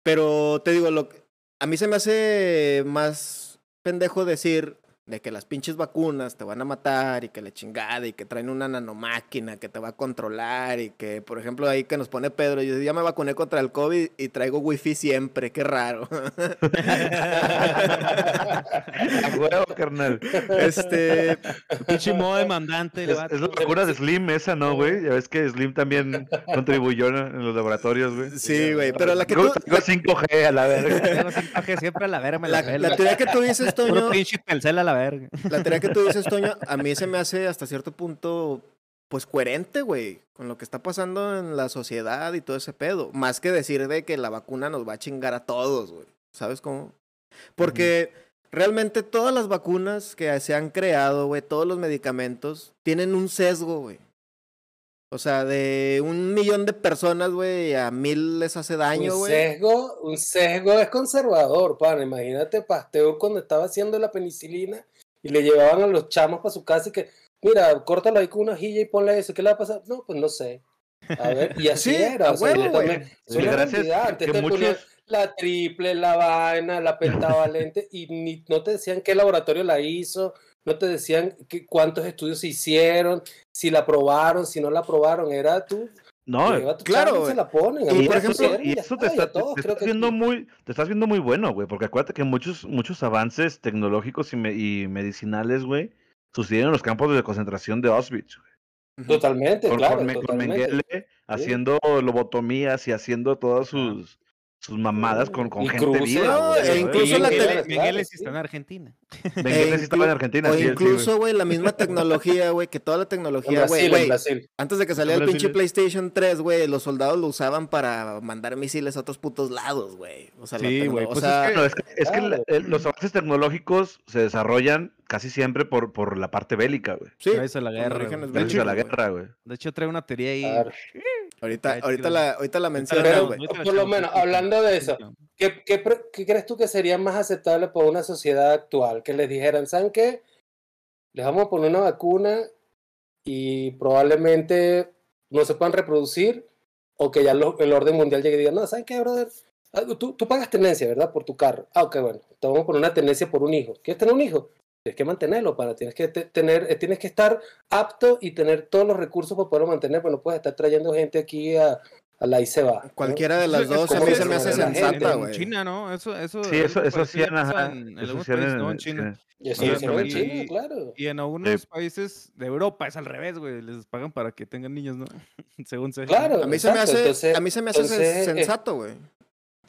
F: Pero te digo, lo, que- a mí se me hace más pendejo decir de que las pinches vacunas te van a matar y que la chingada y que traen una nanomáquina que te va a controlar y que, por ejemplo, ahí que nos pone Pedro, yo ya me vacuné contra el COVID y traigo wifi siempre, qué raro.
D: A huevo, carnal.
F: este,
C: Pinche modo demandante.
D: Es, es la locura de Slim esa, ¿no, güey? Ya ves que Slim también contribuyó en, los laboratorios, güey.
F: sí, güey, pero la que tú...
D: tengo 5G a la verga.
C: Tengo 5G siempre a la verga me la,
F: La, teoría que tú dices, Toño,
C: pinche a la verga.
F: la teoría que tú dices, Toño, a mí se me hace hasta cierto punto, pues coherente, güey, con lo que está pasando en la sociedad y todo ese pedo. Más que decir de que la vacuna nos va a chingar a todos, güey. ¿Sabes cómo? Porque realmente todas las vacunas que se han creado, güey, todos los medicamentos, tienen un sesgo, güey. O sea, de un millón de personas, güey, a mil les hace daño,
E: un
F: güey.
E: sesgo, un sesgo es conservador, pana. Imagínate Pasteur cuando estaba haciendo la penicilina y le llevaban a los chamos para su casa y que, mira, córtalo ahí con una hojilla y ponle eso. ¿Qué le va a pasar? No, pues no sé. A ver, y así
F: Sí,
E: era. o sea,
F: huevo,
E: también-
D: Sí,
E: es una
D: gracias
E: realidad. Antes
D: que
E: te ponían
D: muchos-
E: la triple, la vaina, la pentavalente y ni, no te decían qué laboratorio la hizo, no te decían qué- cuántos estudios se hicieron, si la aprobaron, si no la aprobaron. Era tú,
D: No,
F: claro,
E: se la ponen.
F: Y por ejemplo-
D: y eso te,
E: está,
D: te-
E: todos
D: te
E: creo
D: estás
E: que
D: viendo muy, te estás viendo muy bueno, güey, porque acuérdate que muchos, muchos avances tecnológicos y, me- y medicinales, güey, sucedieron en los campos de concentración de Auschwitz, güey.
E: Totalmente,
D: Con,
E: claro,
D: con
E: totalmente.
D: Mengele haciendo lobotomías y haciendo todas sus, sus mamadas con, con gente
E: cruces,
D: viva.
F: no, e incluso la
C: está en Argentina.
D: Mengele
F: E
D: estaba en Argentina,
F: O
D: sí, güey.
F: incluso, güey, la misma tecnología, güey, que toda la tecnología, güey. Antes de que saliera el pinche
C: es-
F: PlayStation 3, güey, los soldados lo usaban para mandar misiles a otros putos lados, güey. O sea, la
C: Sí,
F: O
C: pues es
F: sea,
C: que-
D: Bueno, es que, es que
E: Claro.
D: la- el- los avances tecnológicos se desarrollan casi siempre por, por la parte bélica, güey.
F: sí,
C: Gracias a la guerra.
D: Gracias a la guerra, güey.
C: De hecho, traigo una teoría ahí.
F: Ahorita, ahorita, la, ahorita la menciono,
E: Pero-
F: güey.
E: por lo menos, hablando de eso. ¿Qué, qué, qué crees tú que sería más aceptable para una sociedad actual? Que les dijeran, ¿saben qué? Les vamos a poner una vacuna y probablemente no se puedan reproducir o que ya lo- el orden mundial llegue y diga, no, ¿saben qué, brother? Ah, Tú, tú pagas tenencia, ¿verdad? Por tu carro. Ah, ok, bueno. Te vamos a poner una tenencia por un hijo. ¿Quieres tener un hijo? Tienes que mantenerlo, para, tienes que te- tener, eh, tienes que estar apto y tener todos los recursos para poderlo mantener, pero no puedes estar trayendo gente aquí a, a la y se va. ¿no?
F: Cualquiera de las dos a mí se me hace sensata,
C: En
F: güey.
C: China, ¿no? Eso, eso,
D: Sí, eso, eso ajá.
C: en, en
D: Eso
C: algunos países,
D: en-
C: ¿no? En
D: en-
C: China.
E: Y eso
D: Sí,
E: en. China, claro.
C: Y en algunos países de Europa es al revés, güey. Les pagan para que tengan niños, ¿no? Según se.
E: Claro.
F: A mí se me hace,
E: entonces-
F: a mí se me hace
E: entonces,
F: sensato, güey.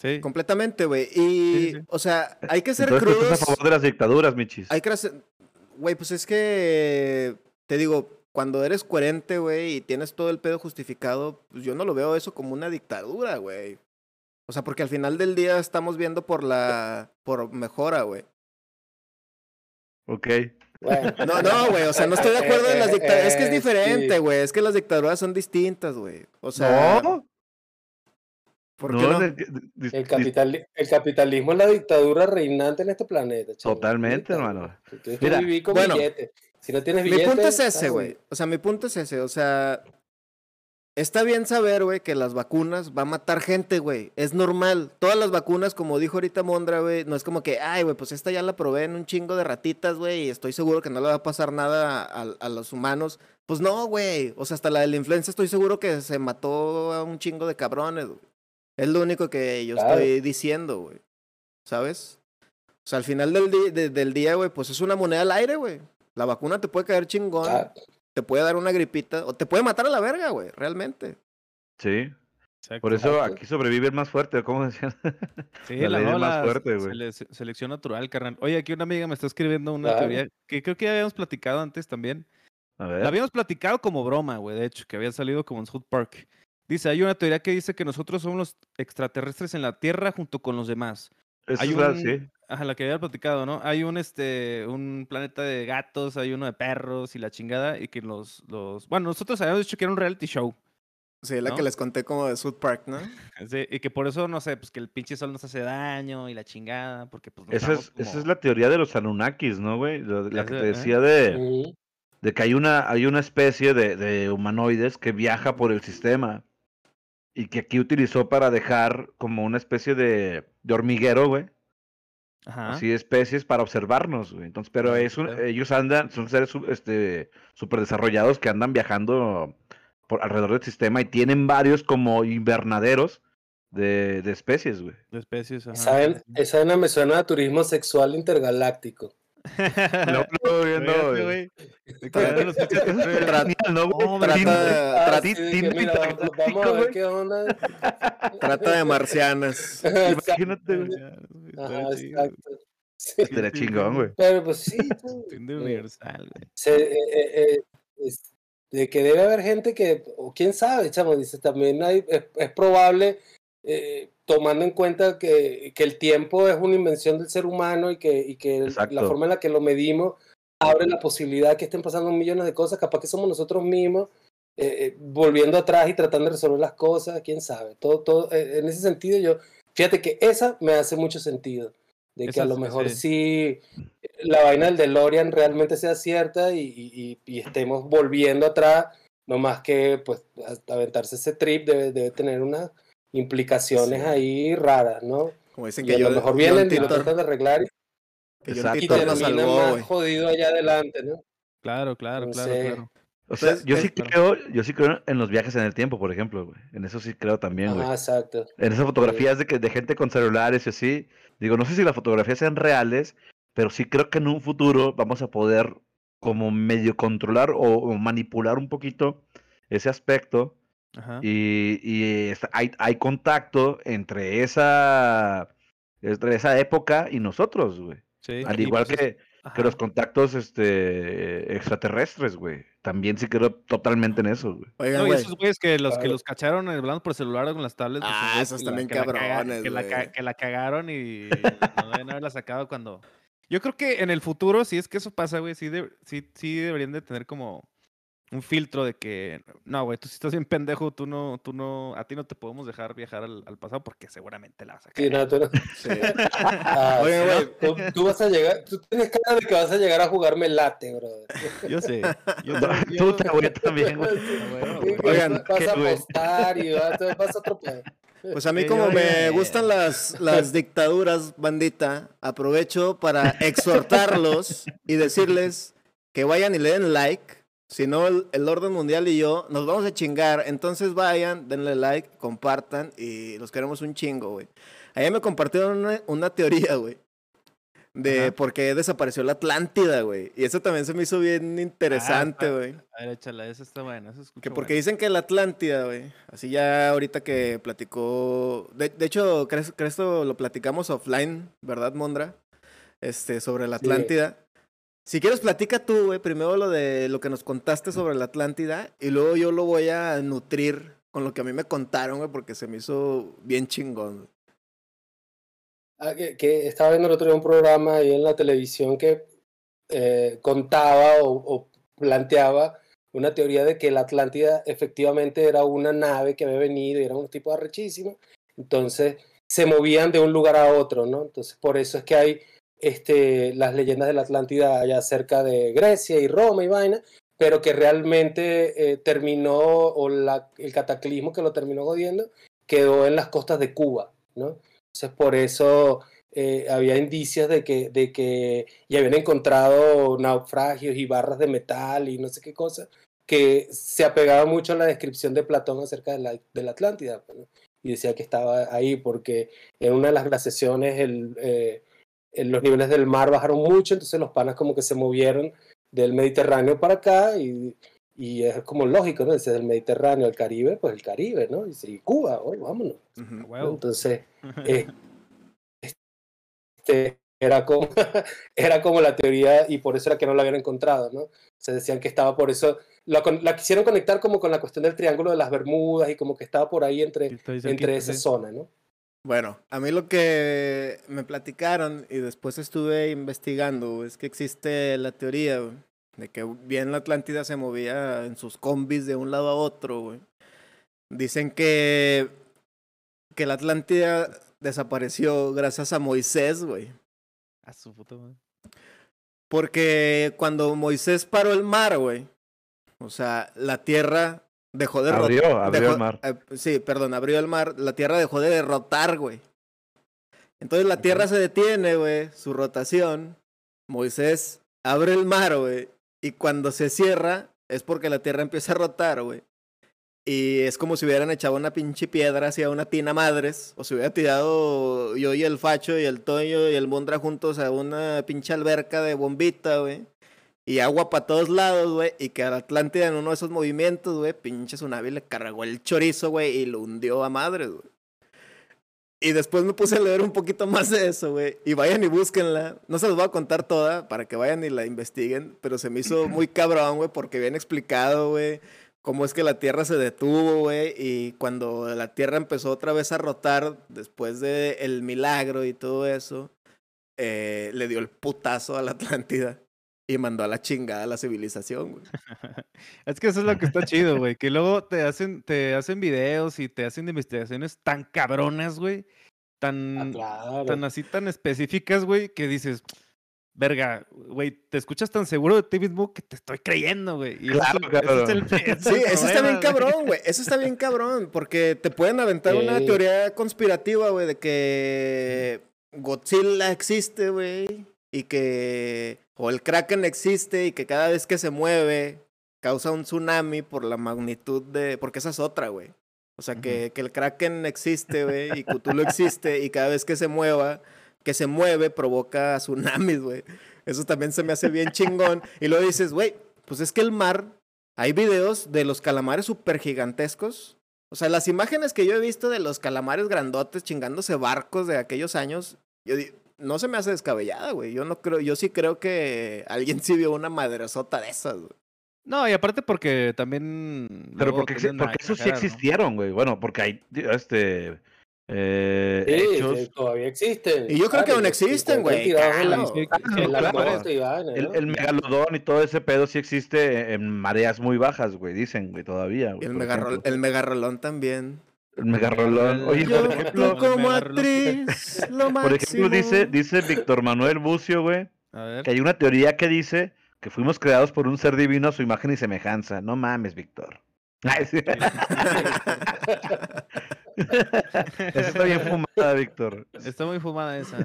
C: Sí.
F: Completamente, güey. Y,
C: Sí, sí.
F: o sea, hay que ser
D: Entonces
F: crudos.
D: estás a favor de las dictaduras, Michis.
F: Hay que hacer... Güey, pues es que... Te digo, cuando eres coherente, güey, y tienes todo el pedo justificado, pues yo no lo veo eso como una dictadura, güey. O sea, porque al final del día estamos viendo por la... Por mejora, güey.
D: Ok.
E: Bueno,
F: No, no, güey, o sea, no estoy de acuerdo en las dictaduras. Es que es diferente,
E: sí.
F: güey. Es que las dictaduras son distintas, güey. O sea,
D: no,
F: ¿por
D: no,
F: qué no?
D: de- de- de-
E: el, capitali- el capitalismo es la dictadura reinante en este planeta. chamo.
D: Totalmente, hermano.
E: Tú Tienes que
D: Mira,
E: vivir con
F: bueno,
E: billete. Si no tienes
F: Mi
E: billete.
F: punto es ese, güey. O sea, mi punto es ese. O sea, está bien saber, güey, que las vacunas va a matar gente, güey. Es normal. Todas las vacunas, como dijo ahorita Mondra, güey, no es como que, ay, güey, pues esta ya la probé en un chingo de ratitas, güey, y estoy seguro que no le va a pasar nada a, a los humanos. Pues no, güey. O sea, hasta la de la influenza estoy seguro que se mató a un chingo de cabrones, güey. Es lo único que yo
E: Claro.
F: estoy diciendo, güey. ¿Sabes? O sea, al final del, de- del día, güey, pues es una moneda al aire, güey. La vacuna te puede caer chingón, te puede dar una gripita, o te puede matar a la verga, güey, realmente.
D: Sí.
C: Exacto.
D: Por eso aquí sobrevive el más fuerte, ¿cómo decían?
C: Sí,
D: La
C: la,
D: ley más fuerte, güey.
C: sele- selección natural, carnal. Oye, aquí una amiga me está escribiendo una
E: Claro.
C: teoría que creo que ya habíamos platicado antes también.
D: A
C: La
D: ver.
C: habíamos platicado como broma, güey, de hecho, que había salido como en South Park. Dice, hay una teoría que dice que nosotros somos los extraterrestres en la Tierra junto con los demás.
D: Eso
C: hay
D: es verdad,
C: un-
D: sí.
C: Ajá, la que había platicado, ¿no? Hay un este un planeta de gatos, hay uno de perros y la chingada y que los los bueno, nosotros habíamos dicho que era un reality show.
F: Sí, la
C: ¿No?
F: que les conté como de South Park, ¿no?
C: Sí, y que por eso no sé, pues que el pinche sol nos hace daño y la chingada, porque pues
D: Esa es, esa
C: como-
D: es la teoría de los Anunnakis, ¿no, güey? La que
C: Esa,
D: te
C: ¿eh?
D: decía de, de que hay una, hay una especie de, de humanoides que viaja por el sistema y que aquí utilizó para dejar como una especie de, de hormiguero, güey.
C: Ajá.
D: Así especies para observarnos, güey. Entonces, pero
C: Ah,
D: es un- ellos andan, son seres este, súper desarrollados que andan viajando por alrededor del sistema y tienen varios como invernaderos de, de especies, güey.
C: de especies, ajá.
E: Esa, esa me suena a turismo sexual intergaláctico.
F: Trata-
E: de
F: marcianas.
D: Imagínate, güey. Chingón, güey.
E: Pero pues sí, eh,
C: universal, güey.
E: eh, eh, de que debe haber gente que, o quién sabe, chamo, dice, también hay, es, es probable, eh, tomando en cuenta que, que el tiempo es una invención del ser humano y que, y que la forma en la que lo medimos abre la posibilidad de que estén pasando millones de cosas, capaz que somos nosotros mismos eh, eh, volviendo atrás y tratando de resolver las cosas, quién sabe. Todo, todo, eh, en ese sentido yo, fíjate que esa me hace mucho sentido, de que a lo mejor
C: sí.
E: sí la vaina del DeLorean realmente sea cierta y, y- y- estemos volviendo atrás, no más que pues aventarse ese trip debe, debe tener unas implicaciones
F: Sí.
E: ahí raras, ¿no?
F: Como dicen
E: Y
F: que
E: a
F: yo,
E: lo mejor vienen y lo tratan de arreglar y-
F: que John
E: y
F: salvó,
E: más jodido allá adelante, ¿no?
C: Claro, claro, claro,
E: Entonces,
C: claro.
D: O sea, yo sí creo, yo sí creo en los viajes en el tiempo, por ejemplo, güey. En eso sí creo también, güey.
E: Ajá, exacto.
D: En esas fotografías de que de gente con celulares y así. Digo, no sé si las fotografías sean reales, pero sí creo que en un futuro vamos a poder como medio controlar o, o manipular un poquito ese aspecto
C: Ajá.
D: y, y está- hay, hay contacto entre esa entre esa época y nosotros, güey.
C: Sí,
D: Al igual
C: pues
D: que, los contactos este extraterrestres, güey. También sí creo totalmente en eso, güey.
F: Oigan,
C: No, y
F: güey.
C: esos güeyes que los que
E: Claro.
C: los cacharon hablando por celular con las tablets. pues,
F: Ah,
C: güeyes
F: esos
C: la-
F: también
C: que la
F: cabrones,
C: que, la
F: güey.
C: que la cagaron y no deben haberla sacado cuando. Yo creo que en el futuro, si es que eso pasa, güey, sí, de- sí, sí deberían de tener como un filtro de que, no, güey, tú si estás bien pendejo, tú no, tú no, a ti no te podemos dejar viajar al, al pasado porque seguramente la vas a
E: Sí,
C: cagar.
E: no, tú, no-
F: Sí.
E: Ah,
F: Oye,
E: sí,
F: güey.
E: tú, tú vas a llegar, tú tienes cara de que vas a llegar a jugarme late, bro.
C: Yo sé. Yo,
D: Tú
C: yo-
D: te güey, también, güey.
C: Ah, bueno,
E: Sí,
C: güey.
F: Oigan,
E: vas
D: ¿qué,
E: a apostar y vas, a- vas a atropellar.
F: Pues a mí
C: Sí,
F: como me gustan las, las dictaduras, bandita, aprovecho para exhortarlos y decirles que vayan y le den like. Si no, el, el orden mundial y yo nos vamos a chingar. Entonces vayan, denle like, compartan y los queremos un chingo, güey. Ayer me compartieron una, una teoría, güey. De
C: Ajá.
F: por qué desapareció la Atlántida, güey. Y eso también se me hizo bien interesante,
C: está-
F: güey.
C: A ver, échala, esa está escucha
F: Que porque dicen que la Atlántida, güey. Así ya ahorita que platicó. De, de hecho, creo que esto lo platicamos offline, ¿verdad, Mondra? Este, sobre la
E: Sí.
F: Si quieres, platica tú, güey. Primero lo de lo que nos contaste sobre la Atlántida. Y luego yo lo voy a nutrir con lo que a mí me contaron, güey, porque se me hizo bien chingón.
E: Ah, que, que estaba viendo el otro día un programa ahí en la televisión que eh, contaba o, o planteaba una teoría de que la Atlántida efectivamente era una nave que había venido y era un tipo arrechísimo. Entonces se movían de un lugar a otro, ¿no? Entonces por eso es que hay este, las leyendas de la Atlántida allá cerca de Grecia y Roma y vaina, pero que realmente eh, terminó, o el cataclismo que lo terminó jodiendo, quedó en las costas de Cuba, ¿no? Entonces por eso eh, había indicios de que, de que ya habían encontrado naufragios y barras de metal y no sé qué cosa, que se apegaba mucho a la descripción de Platón acerca de la, Atlántida. pues. Y decía que estaba ahí porque en una de las glaciaciones el, eh, los niveles del mar bajaron mucho, entonces los panas como que se movieron del Mediterráneo para acá y, y es como lógico, ¿no? Desde el Mediterráneo al Caribe, pues el Caribe, ¿no? Y, dice, ¿y Cuba, oye, vámonos.
F: Ujú.
E: ¿no?
C: Huevo.
E: Entonces, eh, este, era, como, era como la teoría y por eso era que no la habían encontrado, ¿no? Se decían que estaba por eso, la, la quisieron conectar como con la cuestión del Triángulo de las Bermudas y como que estaba por ahí entre, entre esa zona, ¿no?
F: Bueno, a mí lo que me platicaron y después estuve investigando es que existe la teoría de que bien la Atlántida se movía en sus combis de un lado a otro. güey. Dicen que, que la Atlántida desapareció gracias a Moisés, güey.
C: A su puta madre.
F: Porque cuando Moisés paró el mar, güey, o sea, la tierra dejó de
D: Abrió, abrió
F: dejó-
D: el mar.
F: eh, sí, perdón, abrió el mar. La tierra dejó de derrotar, güey. Entonces la tierra se detiene, güey, su rotación. Moisés abre el mar, güey. Y cuando se cierra, es porque la tierra empieza a rotar, güey. Y es como si hubieran echado una pinche piedra hacia una tina madres. O se hubiera tirado yo y el Facho y el Toño y el Mondra juntos a una pinche alberca de bombita, güey. Y agua para todos lados, güey. Y que a la Atlántida en uno de esos movimientos, güey, pinche tsunami le cargó el chorizo, güey, y lo hundió a madres, güey. Y después me puse a leer un poquito más de eso, güey. Y vayan y búsquenla. No se los voy a contar toda para que vayan y la investiguen. Pero se me hizo muy cabrón, güey, porque bien explicado, güey. Cómo es que la Tierra se detuvo, güey. Y cuando la Tierra empezó otra vez a rotar, después del el milagro y todo eso, eh, le dio el putazo a la Atlántida. Y mandó a la chingada a la civilización, güey.
C: Es que eso es lo que está chido, güey. Que luego te hacen, te hacen videos y te hacen investigaciones tan cabronas, güey.
E: Ah,
C: Tan,
E: claro.
C: tan así, tan específicas, güey, que dices, verga, güey, te escuchas tan seguro de ti mismo que te estoy creyendo, güey. Y eso es
D: Claro,
C: el- ese es el- ese es
F: Sí, eso está bien cabrón, güey. Eso está bien cabrón. Porque te pueden aventar una teoría conspirativa, güey, de que Godzilla existe, güey. Y que. O el Kraken existe y que cada vez que se mueve causa un tsunami por la magnitud de. Porque esa es otra, güey. O sea, que, que el Kraken existe, güey, y Cthulhu existe, y cada vez que se mueva, que se mueve, provoca tsunamis, güey. Eso también se me hace bien chingón. Y luego dices, güey, pues es que el mar hay videos de los calamares super gigantescos. O sea, las imágenes que yo he visto de los calamares grandotes chingándose barcos de aquellos años, yo di- no se me hace descabellada, güey. Yo no creo, yo sí creo que alguien sí vio una madresota de esas, güey.
C: No, y aparte porque también.
D: Pero porque, porque esos sí existieron, güey. Bueno, porque hay este eh,
E: Sí,
D: hechos.
E: que todavía existen.
F: Y yo creo que aún existen, güey, claro.
C: Sí, sí, sí, claro.
D: El, el megalodón y todo ese pedo sí existe en mareas muy bajas, güey, dicen, güey, todavía.
F: Y
D: güey,
F: el, megarrol- el megarrolón también.
D: El megarrolón. Oye,
F: Yo,
D: por ejemplo,
F: como actriz, lo máximo.
D: por ejemplo dice, dice Víctor Manuel Bucio, güey,
C: A ver.
D: que hay una teoría que dice que fuimos creados por un ser divino a su imagen y semejanza. No mames, Víctor. Sí. Eso está bien fumada, Víctor.
C: Está muy fumada esa.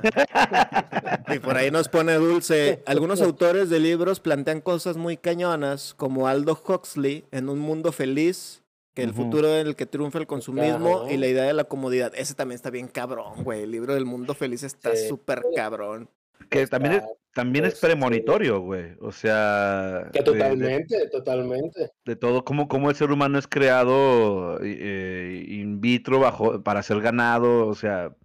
F: Y por ahí nos pone Dulce. Algunos autores de libros plantean cosas muy cañonas, como Aldo Huxley, en un mundo feliz, que el futuro en el que triunfa el consumismo
E: Claro.
F: y la idea de la comodidad. Ese también está bien cabrón, güey. El libro del mundo feliz está
E: Sí.
F: súper cabrón.
D: Que también es, también es premonitorio, güey. O sea,
E: Que
D: de- de-
E: totalmente, totalmente.
D: de todo cómo, cómo el ser humano es creado eh, in vitro bajo para ser ganado, o sea,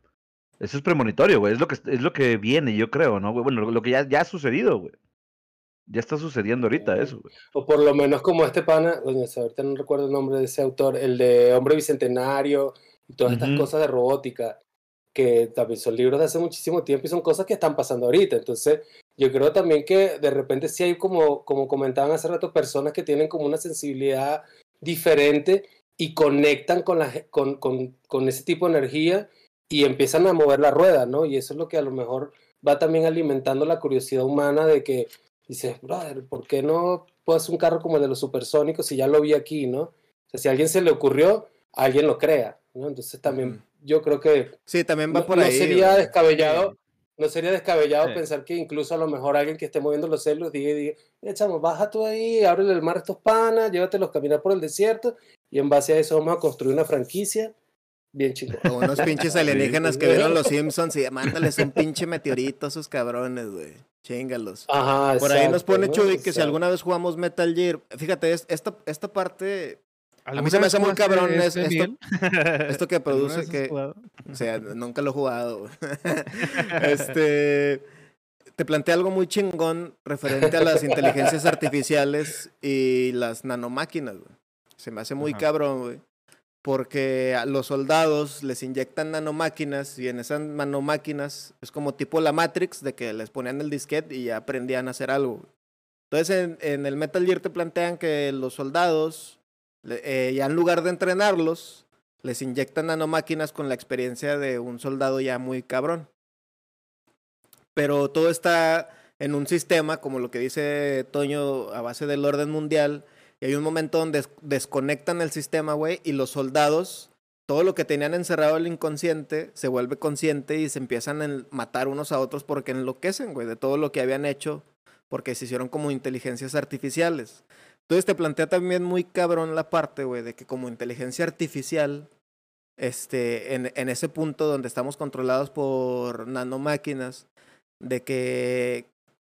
D: eso es premonitorio, güey, es lo que es lo que viene, yo creo, ¿no? Bueno, lo, lo que ya, ya ha sucedido, güey. Ya está sucediendo ahorita
E: Sí.
D: eso, güey.
E: O por lo menos como este pana, coño, ahorita no recuerdo el nombre de ese autor, el de Hombre Bicentenario y todas estas cosas de robótica, que también son libros de hace muchísimo tiempo y son cosas que están pasando ahorita. Entonces, yo creo también que de repente sí hay como, como comentaban hace rato, personas que tienen como una sensibilidad diferente y conectan con, la, con, con, con ese tipo de energía y empiezan a mover la rueda, ¿no? Y eso es lo que a lo mejor va también alimentando la curiosidad humana de que Dices, brother, ¿por qué no puedo hacer un carro como el de los supersónicos si ya lo vi aquí, ¿no? O sea, si a alguien se le ocurrió, alguien lo crea, ¿no? Entonces también yo creo que
F: Sí, también va
E: no,
F: por
E: no
F: ahí.
E: sería
F: güey.
E: descabellado, no sería descabellado
C: Sí.
E: pensar que incluso a lo mejor alguien que esté moviendo los celos diga, diga, "Eh, chamo, baja tú ahí, ábrele el mar a estos panas, llévatelos a caminar por el desierto y en base a eso vamos a construir una franquicia bien chingón.
F: O unos pinches alienígenas que vieron los Simpsons y mándales un pinche meteorito a esos cabrones, güey. Chingalos.
E: Ajá,
F: Por ahí nos pone. Chuy que si alguna vez jugamos Metal Gear, fíjate, es- esta, esta parte, a mí
C: ¿Alguna
F: se me hace muy cabrón es- esto, esto que
C: ¿Alguna
F: produce que,
C: jugado?
F: o sea, nunca lo he jugado. este, te plantea algo muy chingón referente a las inteligencias artificiales y las nanomáquinas, güey. Se me hace muy
C: Ajá.
F: cabrón, güey. Porque a los soldados les inyectan nanomáquinas y en esas nanomáquinas es como tipo la Matrix, de que les ponían el disquete y ya aprendían a hacer algo. Entonces en, en el Metal Gear te plantean que los soldados, eh, ya en lugar de entrenarlos, les inyectan nanomáquinas con la experiencia de un soldado ya muy cabrón. Pero todo está en un sistema, como lo que dice Toño, a base del orden mundial. Hay un momento donde des- desconectan el sistema, güey, y los soldados, todo lo que tenían encerrado el inconsciente, se vuelve consciente y se empiezan a matar unos a otros porque enloquecen, güey, de todo lo que habían hecho, porque se hicieron como inteligencias artificiales. Entonces te plantea también muy cabrón la parte, güey, de que como inteligencia artificial, este, en, en ese punto donde estamos controlados por nanomáquinas, de que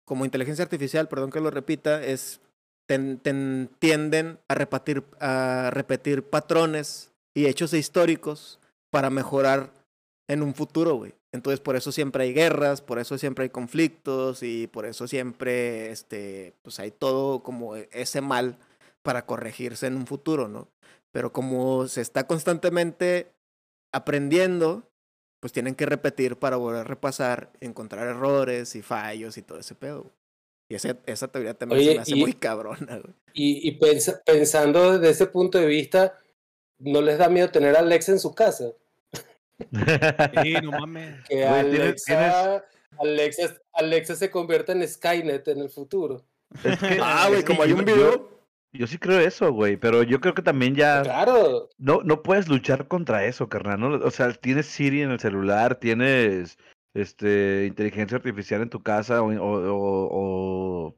F: como inteligencia artificial, perdón que lo repita, es ten- tienden a repetir, a repetir patrones y hechos históricos para mejorar en un futuro, güey. Entonces por eso siempre hay guerras, por eso siempre hay conflictos y por eso siempre este, pues hay todo como ese mal para corregirse en un futuro, ¿no? Pero como se está constantemente aprendiendo, pues tienen que repetir para volver a repasar, encontrar errores y fallos y todo ese pedo. Y ese- esa teoría también se
E: Oye,
F: me hace
E: y-
F: muy cabrona, güey.
E: Y, y pensa- pensando desde ese punto de vista, ¿no les da miedo tener a Alexa en su casa?
C: Sí, no mames.
E: Que Alexa, Alexa, Alexa se convierta en Skynet en el futuro.
D: Es que-
F: Ah, güey, como hay un video.
D: Yo sí creo eso, güey, pero yo creo que también ya
E: Claro,
D: no, no puedes luchar contra eso, carnal. ¿no? O sea, tienes Siri en el celular, tienes este inteligencia artificial en tu casa o, o- o- o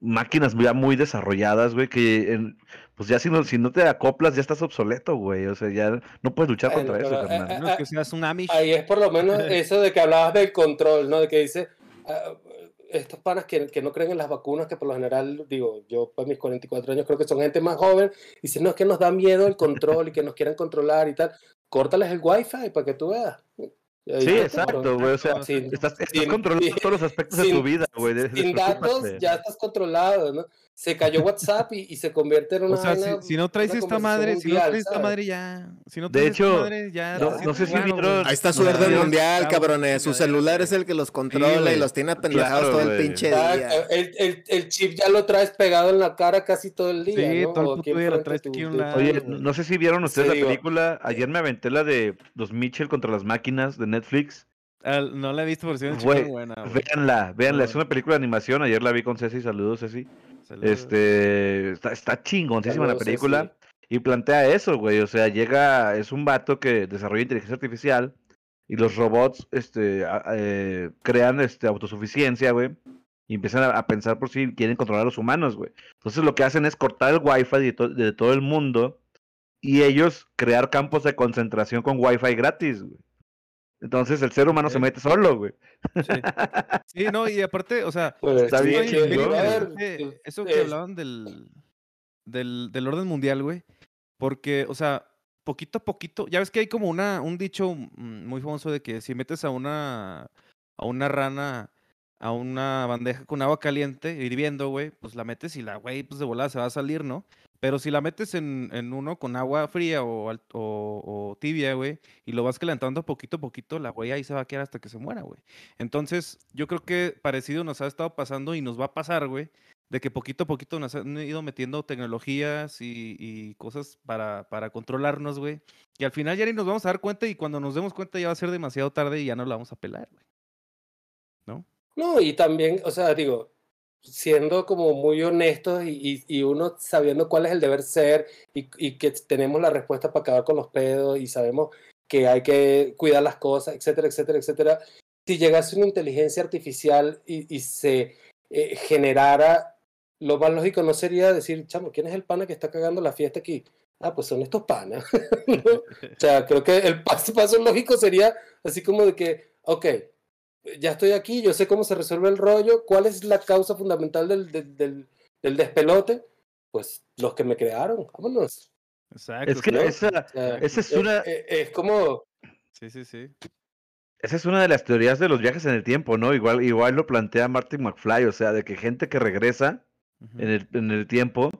D: máquinas ya muy desarrolladas, güey, que en- pues ya si no, si no te acoplas ya estás obsoleto, güey. O sea, ya no puedes luchar contra eso,
E: eh,
D: carnal.
E: eh,
C: No es que seas un Amish.
E: ahí es por lo menos eso de que hablabas del control, ¿no? De que dice, ah, estos panas que, que no creen en las vacunas, que por lo general, digo, yo para mis 44 años creo que son gente más joven, dicen, no, es que nos da miedo el control y que nos quieran controlar y tal. Córtales el wifi para que tú veas.
D: Sí, exacto, güey. O sea,
E: Sin-
D: estás, estás
E: sin-
D: controlando
E: sin-
D: todos los aspectos de tu vida, güey.
E: Sin datos ya estás controlado, ¿no? Se cayó WhatsApp y, y se convierte en una.
C: O sea, si, no traes esta madre, si no traes esta madre ya. Si no
D: De
C: traes esta
D: hecho,
C: madre ya.
D: no- sé si vieron-.
F: Ahí está su orden mundial, cabrones. Su celular es el que los controla y los tiene apendejados
D: Claro,
F: todo el pinche
E: Exacto,
F: día.
E: El, el, el chip ya lo traes pegado en la cara casi todo el día.
C: Sí,
E: ¿no?
C: todo el puto día lo traes
E: de
C: aquí un
E: de
C: lado.
D: Oye, no sé si vieron ustedes
E: Sí,
D: la
E: digo-
D: película. Ayer me aventé la de los Mitchell contra las máquinas de Netflix.
C: Al- no la he visto, pero sí es buena.
D: Véanla, véanla. Es una película de animación. Ayer la vi con Ceci. Saludos, Ceci.
C: Saludos.
D: Este, está, está chingoncísima la película. Y plantea eso, güey. O sea, llega, es un vato que desarrolla inteligencia artificial y los robots, este, a- eh, crean, este, autosuficiencia, güey. Y empiezan a, a pensar por si quieren controlar a los humanos, güey. Entonces lo que hacen es cortar el wifi de, to- de todo el mundo y ellos crear campos de concentración con wifi gratis, güey. Entonces el ser humano se mete solo, güey.
C: Sí. Sí, no, y aparte, o sea,
E: Pues,
D: Está bien güey.
E: a ver,
C: interesante eso que
E: es-
C: hablaban del, del, del orden mundial, güey. Porque, o sea, poquito a poquito, ya ves que hay como una, un dicho mm, muy famoso de que si metes a una, a una rana a una bandeja con agua caliente, hirviendo, güey, pues la metes y la güey, pues de volada se va a salir, ¿no? Pero si la metes en, en uno con agua fría o, o, tibia, güey, y lo vas calentando poquito a poquito, la güey ahí se va a quedar hasta que se muera, güey. Entonces, yo creo que parecido nos ha estado pasando y nos va a pasar, güey, de que poquito a poquito nos han ido metiendo tecnologías y, y cosas para, para controlarnos, güey. Y al final ya ni nos vamos a dar cuenta y cuando nos demos cuenta ya va a ser demasiado tarde y ya no la vamos a pelar, güey. ¿No?
E: No, y también, o sea, digo, siendo como muy honestos y, y- y uno sabiendo cuál es el deber ser y, y que tenemos la respuesta para acabar con los pedos y sabemos que hay que cuidar las cosas, etcétera, etcétera, etcétera. Si llegase una inteligencia artificial y, se eh, generara, lo más lógico no sería decir, chamo, ¿quién es el pana que está cagando la fiesta aquí? Ah, pues son estos panas. ¿no? O sea, creo que el paso, paso lógico sería así como de que, ok, ya estoy aquí, yo sé cómo se resuelve el rollo, cuál es la causa fundamental del, del, del- del despelote, pues los que me crearon, vámonos.
C: Exacto.
D: Es que
E: ¿no?
D: esa,
E: O sea,
D: esa es
E: eh,
D: una,
E: eh, es como,
C: Sí, sí, sí.
D: esa es una de las teorías de los viajes en el tiempo, ¿no? Igual, igual lo plantea Martin McFly, o sea, de que gente que regresa en el, en el tiempo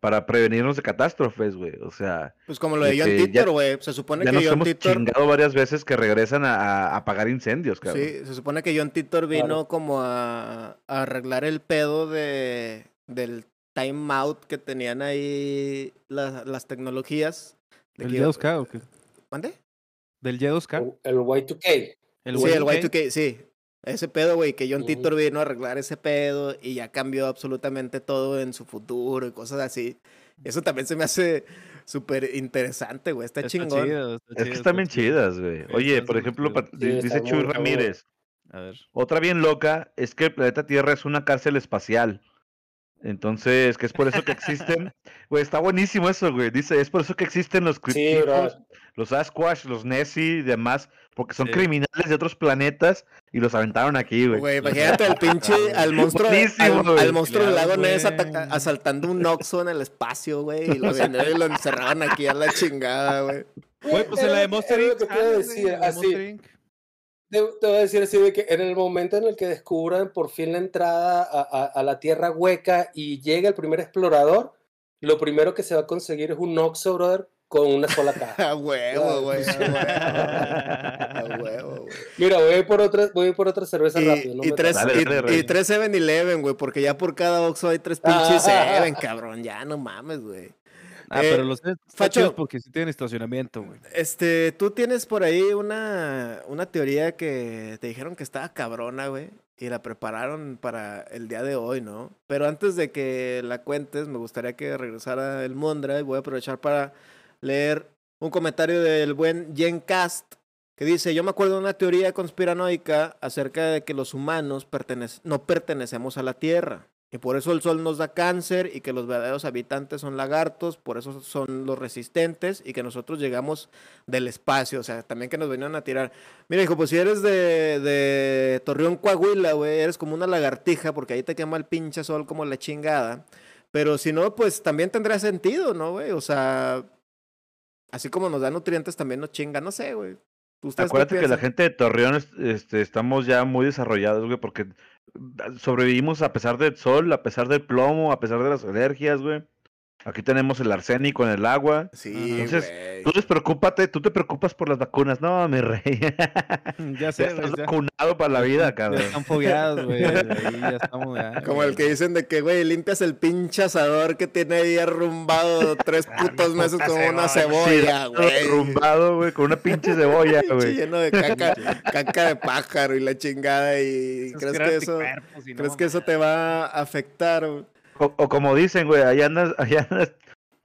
D: para prevenirnos de catástrofes, güey. O sea,
F: Pues como lo de John Titor, güey. Se supone
D: ya
F: que
D: nos
F: John
D: hemos
F: Titor.
D: chingado varias veces que regresan a, a apagar incendios, cabrón.
F: Sí, se supone que John Titor vino
E: Claro.
F: como a, a arreglar el pedo de del timeout que tenían ahí las, las tecnologías. de
C: ¿Del
F: que-
C: Y2K o qué?
F: ¿Mande?
C: ¿Del Y2K?
E: el, el Y2K.
C: ¿El
F: sí, el
C: Y2K?
F: Y2K, sí. Ese pedo, güey, que John
E: Ujú.
F: Titor vino a arreglar ese pedo y ya cambió absolutamente todo en su futuro y cosas así. Eso también se me hace súper interesante, güey. Está, chingón.
C: chido, está
D: Es que están bien
C: está
D: chidas, güey. Oye, por ejemplo,
E: está
D: dice Chuy. Ramírez,
C: A ver.
D: otra bien loca es que el planeta Tierra es una cárcel espacial. Entonces, que es por eso que existen. Güey, está buenísimo eso, güey. Dice, es por eso que existen los criptidos, los Sasquatch, los Nessie y demás, porque son
C: Sí.
D: criminales de otros planetas y los aventaron aquí, güey.
F: Güey, imagínate al pinche, al monstruo, al, monstruo del lago Ness asaltando un Oxxo en el espacio, güey, y lo, y lo encerraban aquí a la chingada, güey.
C: Güey, pues en la de Monster
E: lo
C: Inc.
E: que te iba a
C: sale,
E: decir, así. Te, te voy a decir así de que en el momento en el que descubran por fin la entrada a, a- a la tierra hueca y llega el primer explorador, lo primero que se va a conseguir es un Oxxo, brother, con una sola caja.
F: A huevo, güey. A huevo.
E: Mira, voy a ir por otra, voy a ir por otra cerveza
F: Y,
E: rápido. no
F: y tres, y-
D: dale,
F: y tres 7-Eleven, güey, porque ya por cada Oxxo hay tres pinches
E: Ah.
F: 7, cabrón. Ya, no mames, güey.
C: Ah,
F: Eh,
C: pero los están
F: Facho.
C: chidos porque sí tienen estacionamiento, güey.
F: Este, tú tienes por ahí una, una teoría que te dijeron que estaba cabrona, güey, y la prepararon para el día de hoy, ¿no? Pero antes de que la cuentes, me gustaría que regresara el Mondra y voy a aprovechar para leer un comentario del buen Jen Cast que dice, yo me acuerdo de una teoría conspiranoica acerca de que los humanos no pertenecemos a la Tierra. Y por eso el sol nos da cáncer y que los verdaderos habitantes son lagartos, por eso son los resistentes y que nosotros llegamos del espacio, o sea, también que nos venían a tirar. Mira, hijo, pues si eres de, de Torreón, Coahuila, güey, eres como una lagartija porque ahí te quema el pinche sol como la chingada. Pero si no, pues también tendría sentido, ¿no, güey? O sea, así como nos da nutrientes, también nos chinga, no sé, güey. ¿Ustedes qué
D: Acuérdate que la gente de Torreón es- este, estamos ya muy desarrollados, güey, porque sobrevivimos a pesar del sol, a pesar del plomo, a pesar de las alergias, güey. Aquí tenemos el arsénico en el agua.
F: Sí,
D: Entonces,
F: güey.
D: Tú despreocúpate, tú te preocupas por las vacunas. No, mi rey.
C: Ya
D: Ya
C: sé,
D: estás
C: ya-
D: vacunado para la vida,
C: Ya
D: cabrón.
C: están fogueados, güey. Ahí ya estamos. ya,
F: Como el que dicen de que, güey, limpias el pinche asador que tiene ahí arrumbado tres putos meses como una cebolla,
D: Sí,
F: güey.
D: Rumbado, güey, con una pinche cebolla, güey.
F: lleno de caca, caca de pájaro y la chingada. ¿Y crees que eso,
C: no
F: crees que eso te va a afectar? güey?
D: O, o como dicen, güey, allá andas, allá andas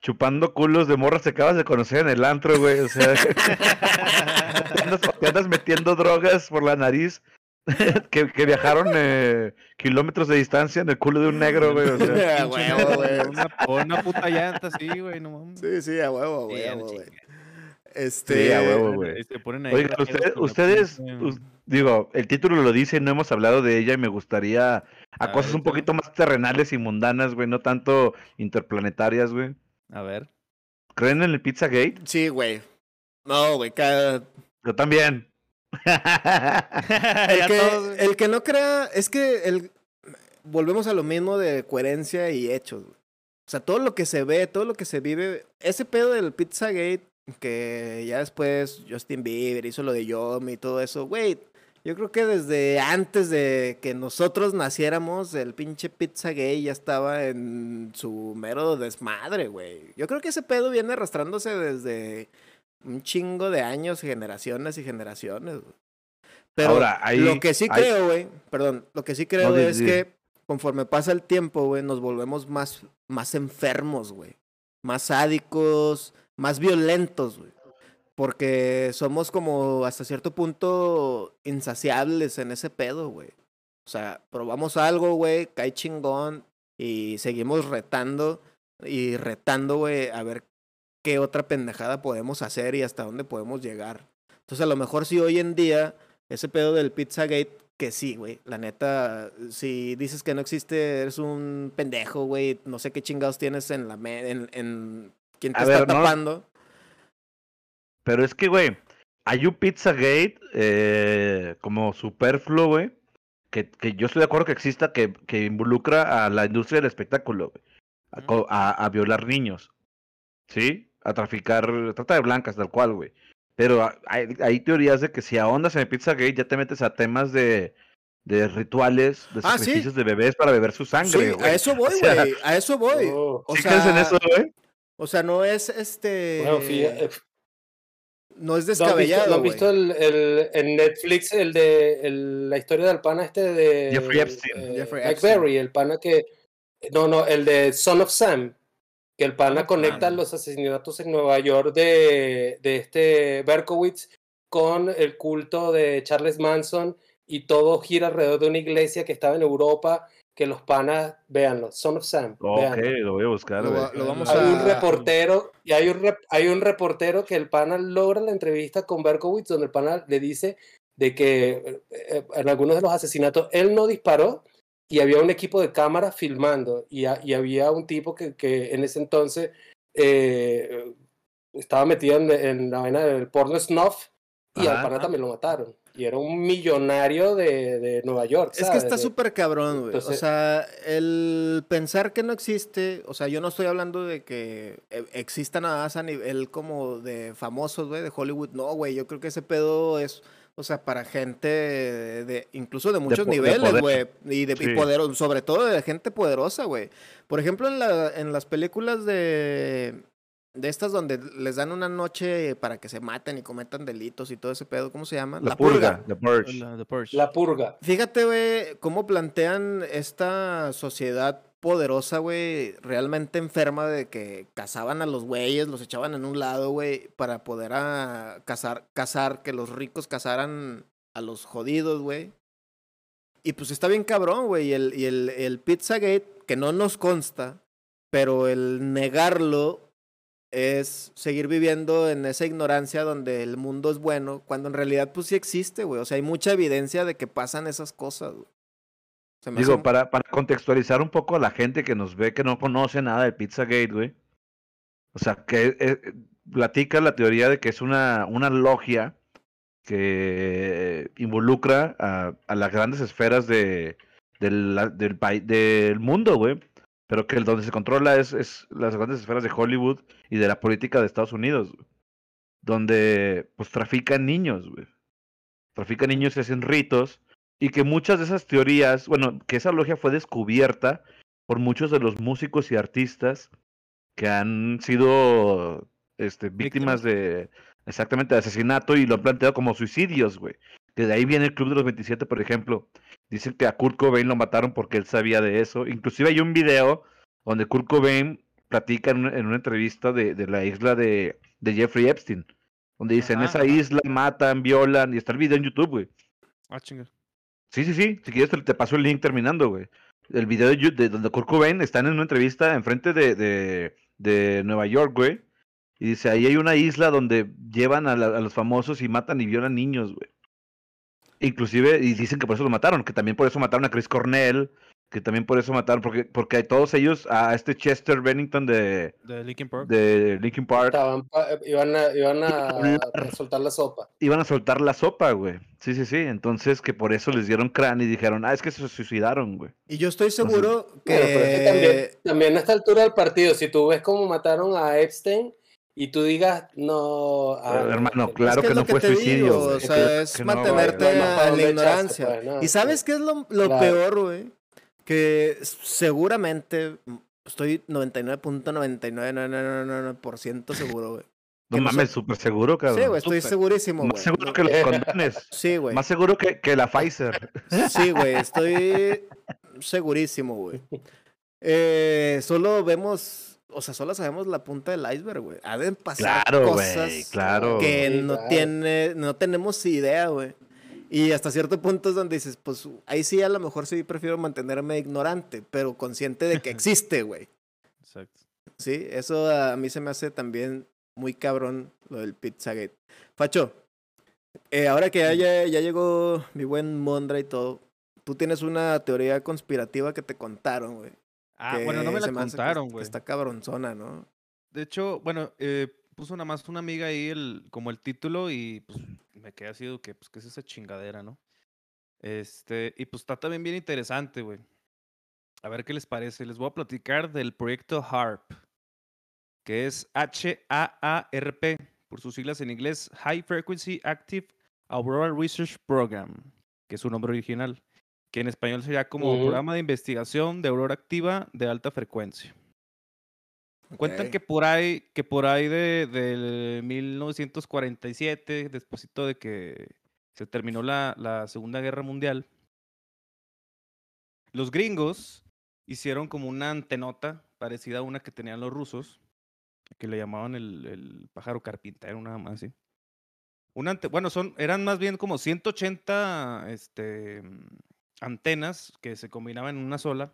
D: chupando culos de morras que acabas de conocer en el antro, güey. O sea, te andas, te andas metiendo drogas por la nariz que, que viajaron eh, kilómetros de distancia en el culo de un negro, güey. O sea,
F: A huevo, güey.
C: Una, o una puta llanta, sí, güey. No mames.
F: Sí, sí, a huevo,
C: Sí,
F: güey. a
C: a la
F: huevo, güey. Este,
D: Sí, a huevo, güey. Oigan, ustedes, ustedes digo, el título lo dice no hemos hablado de ella y me gustaría a
C: A
D: cosas
C: ver,
D: un poquito más terrenales y mundanas, güey, no tanto interplanetarias, güey.
C: A ver.
D: ¿Creen en el Pizzagate?
F: Sí, güey. No, güey, cada,
D: Yo también.
F: El que,
C: todos,
F: el que no crea, es que el, volvemos a lo mismo de coherencia y hechos. güey. O sea, todo lo que se ve, todo lo que se vive, ese pedo del Pizzagate, que ya después Justin Bieber hizo lo de Yomi y todo eso, güey. Yo creo que desde antes de que nosotros naciéramos, el pinche Pizzagate ya estaba en su mero desmadre, güey. Yo creo que ese pedo viene arrastrándose desde un chingo de años, generaciones y generaciones, güey. Pero
D: Ahora, ahí-
F: lo que sí
D: ahí-
F: creo, güey, perdón, lo que sí creo es que conforme pasa el tiempo, güey, nos volvemos más, más enfermos, güey. Más sádicos, más violentos, güey. Porque somos como hasta cierto punto insaciables en ese pedo, güey. O sea, probamos algo, güey, cae chingón y seguimos retando y retando, güey, a ver qué otra pendejada podemos hacer y hasta dónde podemos llegar. Entonces, a lo mejor si hoy en día ese pedo del Pizzagate, que sí, güey, la neta, si dices que no existe, eres un pendejo, güey, no sé qué chingados tienes en la me en, en quién te
D: A
F: está
D: ver, no-
F: tapando.
D: Pero es que, güey, hay un Pizzagate eh, como superfluo, güey, que, que yo estoy de acuerdo que exista, que, que involucra a la industria del espectáculo, güey, a, a, a violar niños, ¿sí? A traficar, trata de blancas, tal cual, güey. Pero hay, hay teorías de que si ahondas en el Pizzagate ya te metes a temas de, de rituales, de
F: Ah, sí.
D: sacrificios de bebés para beber su sangre,
F: Sí,
D: güey.
F: a eso voy,
D: O sea,
F: güey, a eso voy.
E: Oh,
F: O
D: ¿Sí
F: sea,
D: en eso, güey?
F: o sea, no es este.
E: bueno, fíjate,
F: No es
E: ¿No han visto,
F: descabellado.
E: han
F: güey.
E: visto el, el- en Netflix el de el- la historia del pana este de
D: Jeffrey Epstein.
E: eh,
F: Jeffrey
E: Mike
F: Epstein.
E: Berry, el pana que no, no, el de Son of Sam, que el pana
C: of
E: conecta los asesinatos en Nueva York de, de este Berkowitz con el culto de Charles Manson y todo gira alrededor de una iglesia que estaba en Europa, que los panas, véanlo, Son of Sam,
D: Ok,
E: véanlo.
D: lo voy a buscar,
F: Lo va- lo vamos
E: Hay un
F: a-
E: reportero, y hay un, rep- hay un reportero que el pana logra la entrevista con Berkowitz, donde el pana le dice de que eh, eh, en algunos de los asesinatos él no disparó y había un equipo de cámara filmando y, y había un tipo que, que en ese entonces eh, estaba metido en, en la vaina del porno snuff y al
D: Ajá.
E: pana también lo mataron. Y era un millonario de, de Nueva York.
F: Es que está súper cabrón, güey. O sea, el pensar que no existe, o sea, yo no estoy hablando de que eh, exista nada más a nivel como de famosos, güey, de Hollywood. No, güey, yo creo que ese pedo es, o sea, para gente de, incluso de muchos
D: de
F: niveles, güey. Y de y
D: Sí.
F: sobre todo de gente poderosa, güey. Por ejemplo, en, la, en las películas de, de estas donde les dan una noche para que se maten y cometan delitos y todo ese pedo, ¿cómo se llama?
D: La, purga, The Purge.
C: La- The Purge.
E: La purga.
F: Fíjate, güey, cómo plantean esta sociedad poderosa, güey, realmente enferma de que cazaban a los güeyes, los echaban en un lado, güey, para poder a cazar, cazar, que los ricos cazaran a los jodidos, güey. Y pues está bien cabrón, güey, y el, y el, el Pizzagate, que no nos consta, pero el negarlo es seguir viviendo en esa ignorancia donde el mundo es bueno, cuando en realidad pues sí existe, güey. O sea, hay mucha evidencia de que pasan esas cosas, güey.
D: Digo, para, para contextualizar un poco a la gente que nos ve que no conoce nada del Pizzagate, güey. O sea, que eh, platica la teoría de que es una, una logia que involucra a, a las grandes esferas de, del, del, del mundo, güey. Pero que el donde se controla es, es las grandes esferas de Hollywood y de la política de Estados Unidos, güey. Donde pues trafican niños, güey. Trafican niños y hacen ritos. Y que muchas de esas teorías, bueno, que esa logia fue descubierta por muchos de los músicos y artistas que han sido este, víctimas de exactamente de asesinato y lo han planteado como suicidios, güey. Que de ahí viene el Club de los 27, por ejemplo. Dicen que a Kurt Cobain lo mataron porque él sabía de eso. Inclusive hay un video donde Kurt Cobain platica en una, en una entrevista de, de la isla de, de Jeffrey Epstein. Donde dice, en esa isla matan, violan, y está el video en YouTube, güey.
C: Ah, chinga.
D: Sí, sí, sí. Si quieres te, te paso el link terminando, güey. El video de, donde Kurt Cobain están en una entrevista enfrente de, de, de Nueva York, güey. Y dice, ahí hay una isla donde llevan a, la- a los famosos y matan y violan niños, güey. Inclusive, y dicen que por eso lo mataron, que también por eso mataron a Chris Cornell, que también por eso mataron, porque, porque todos ellos, a este Chester Bennington de,
C: De Linkin Park.
D: de Linkin Park,
E: Estaban pa- iban a, iban a, soltar la sopa.
D: iban a soltar la sopa, güey. Sí, sí, sí. Entonces, que por eso les dieron cráneo y dijeron, ah, es que se suicidaron, güey.
F: Y yo estoy seguro que...
E: Bueno, pero es que también, también a esta altura del partido, si tú ves cómo mataron a Epstein y tú digas, no. ah,
D: hermano, claro
F: es
D: que no fue
F: digo,
D: suicidio,
F: O sea,
D: Que-
F: es mantenerte
E: No más
F: a la ignorancia.
E: pues, ¿no?
F: ¿Y sabes qué es lo, lo
E: Claro.
F: peor, güey? Que seguramente, estoy 99.9999% seguro, güey.
D: No mames, súper seguro, cabrón.
F: Sí, güey, estoy
C: Súper.
F: segurísimo,
D: Más
F: güey.
D: seguro que los condones.
F: Sí, güey.
D: Más seguro que, que la Pfizer.
F: Sí, güey, estoy segurísimo, güey. Eh, solo vemos, o sea, solo sabemos la punta del iceberg, güey. Ha de pasar
D: Claro,
F: cosas
D: güey, claro.
F: que
E: Sí,
F: no
E: claro.
F: tiene, no tenemos idea, güey. Y hasta cierto punto es donde dices, pues ahí sí a lo mejor sí prefiero mantenerme ignorante, pero consciente de que existe, güey.
C: Exacto.
F: Sí, eso a mí se me hace también muy cabrón lo del Pizzagate. Facho, eh, ahora que ya, ya, ya llegó mi buen Mondra y todo, tú tienes una teoría conspirativa que te contaron, güey.
C: Ah, bueno, no me la contaron, güey.
F: Está cabronzona, ¿no?
C: De hecho, bueno, eh, puso nada más una amiga ahí el, como el título y pues me quedé así de que, pues, ¿qué es esa chingadera, no? Este, y pues está también bien interesante, güey. A ver qué les parece. Les voy a platicar del proyecto HARP, que es H-A-A-R-P, por sus siglas en inglés, High Frequency Active Aurora Research Program, que es su nombre original, que en español sería como. Programa de Investigación de Aurora Activa de Alta Frecuencia. Cuentan que por ahí, que por ahí de, del 1947, despuesito de que se terminó la, la Segunda Guerra Mundial, los gringos hicieron como una antenota parecida a una que tenían los rusos, que le llamaban el, el pájaro carpintero, nada más así. Una bueno, son, eran más bien como 180 este, antenas que se combinaban en una sola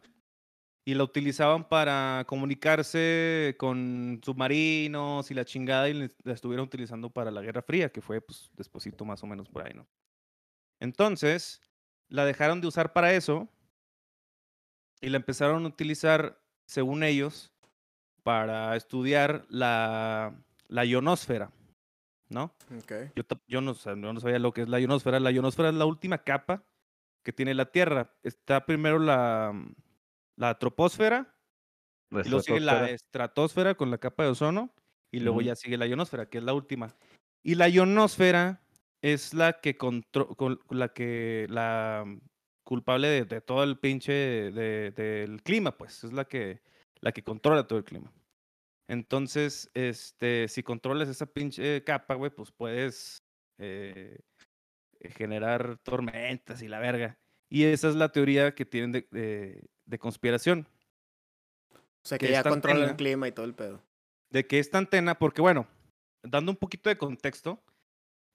C: y la utilizaban para comunicarse con submarinos y la chingada y la estuvieron utilizando para la Guerra Fría, que fue pues despuesito más o menos por ahí, ¿no? Entonces, la dejaron de usar para eso y la empezaron a utilizar, según ellos, para estudiar la, la ionosfera, ¿no?
F: Ok.
C: Yo, yo no, yo no sabía lo que es la ionosfera. La ionosfera es la última capa que tiene la Tierra. Está primero la, mm, la troposfera,
D: La
C: y luego sigue la
D: estratosfera.
C: con la capa de ozono, y luego ya sigue la ionosfera, que es la última. Y la ionosfera es la que contro- con- la que la mm, culpable de, de todo el pinche de- del clima, pues, es la que la que controla todo el clima. Entonces, este, si controlas esa pinche capa, güey, pues puedes eh, generar tormentas y la verga. Y esa es la teoría que tienen de, de- de conspiración.
F: O sea, que,
C: que
F: ya
C: esta
F: controla el clima y todo el pedo.
C: de que esta antena, porque bueno, dando un poquito de contexto,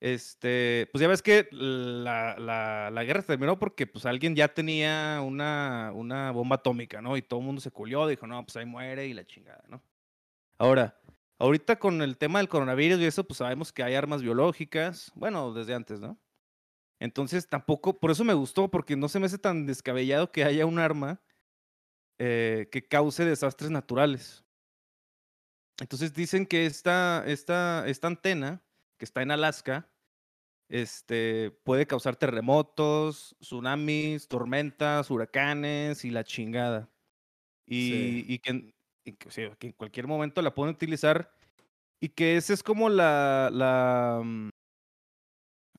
C: este, pues ya ves que la, la, la guerra se terminó porque pues alguien ya tenía una, una bomba atómica, ¿no? Y todo el mundo se culió, dijo, no, pues ahí muere y la chingada, ¿no? Ahora, ahorita con el tema del coronavirus y eso, pues sabemos que hay armas biológicas, bueno, desde antes, ¿no? Entonces tampoco, por eso me gustó, porque no se me hace tan descabellado que haya un arma eh, que cause desastres naturales. Entonces dicen que esta, esta, esta antena, que está en Alaska, este, puede causar terremotos, tsunamis, tormentas, huracanes y la chingada. Y,
F: Sí.
C: y que, en- y que, o sea, que en cualquier momento la pueden utilizar y que ese es como la, la mm,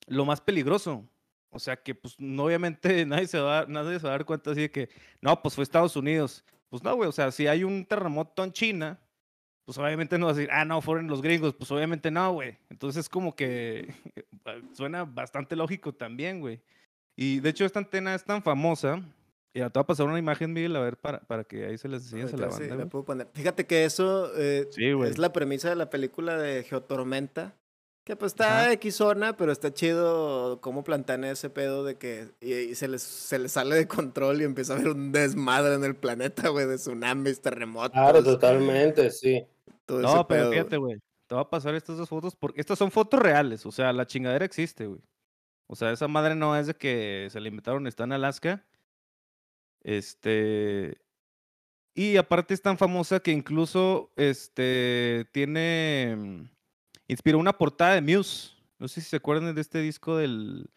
C: lo más peligroso. O sea que pues no, obviamente nadie se va a dar, nadie se va a dar cuenta así de que no, pues fue Estados Unidos. Pues no, güey, o sea, si hay un terremoto en China, pues obviamente no va a decir, ah, no, fueron los gringos, pues obviamente no, güey. Entonces como que suena bastante lógico también, güey. Y de hecho esta antena es tan famosa, y te voy a pasar una imagen, Miguel, a ver, para, para que ahí se les enseñes a la
F: Ahorita sí,
C: banda.
F: la puedo poner. Fíjate que eso eh,
C: Sí,
F: es la premisa de la película de Geotormenta. Que pues está
C: Ajá.
F: X zona, pero está chido cómo plantean ese pedo de que y, y se, les, se les sale de control y empieza a haber un desmadre en el planeta, güey, de tsunamis, terremotos.
E: Claro, totalmente, sí.
F: todo ese
C: No, pero
F: pedo,
C: fíjate, güey. Te voy a pasar estas dos fotos porque estas son fotos reales. O sea, la chingadera existe, güey. O sea, esa madre no es de que se la inventaron, está en Alaska. Este. Y aparte es tan famosa que incluso este tiene. Inspiró una portada de Muse. No sé si se acuerdan de este disco del.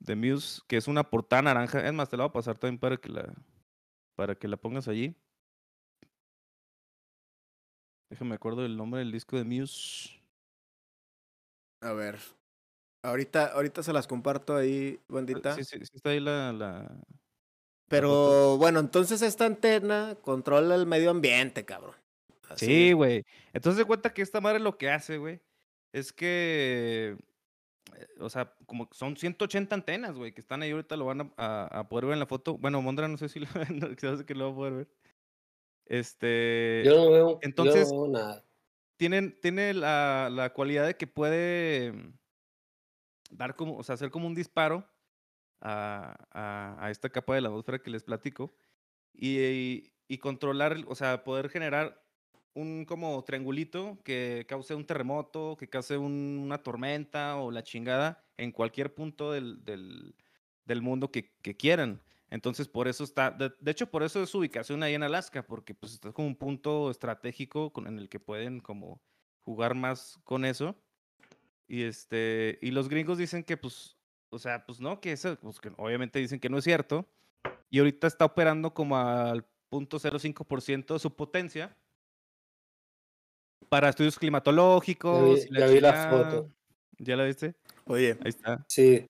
C: De Muse, que es una portada naranja. Es más, te la voy a pasar también para que la. Para que la pongas allí. Déjame acuerdo del nombre del disco de Muse.
F: A ver. Ahorita, ahorita se las comparto ahí, bandita.
C: Sí, sí, sí está ahí la, la...
F: Pero bueno, entonces esta antena controla el medio ambiente, cabrón. Así
C: Sí, güey. Entonces de cuenta que esta madre lo que hace, güey, es que o sea, como son 180 antenas, güey, que están ahí ahorita, lo van a, a- a poder ver en la foto. Bueno, Mondra no sé si lo, no que lo va a poder ver. Este,
E: Yo no veo,
C: entonces-
E: yo no veo nada.
C: tienen, tiene la, la cualidad de que puede mm, dar como, o sea, hacer como un disparo a, a- a esta capa de la atmósfera que les platico y, y controlar, o sea, poder generar un como triangulito que cause un terremoto, que cause un- una tormenta o la chingada en cualquier punto del, del, mundo que, quieran. Entonces, por eso está, de, hecho, por eso es su ubicación ahí en Alaska, porque pues está como un punto estratégico con- en el que pueden como jugar más con eso. Y este, y los gringos dicen que pues, o sea, pues no, que eso, pues obviamente dicen que no es cierto. Y ahorita está operando como al 0.05% de su potencia para estudios climatológicos. y
E: ya vi la foto.
C: ¿Ya la viste?
F: Oye,
C: Ahí está.
E: Sí.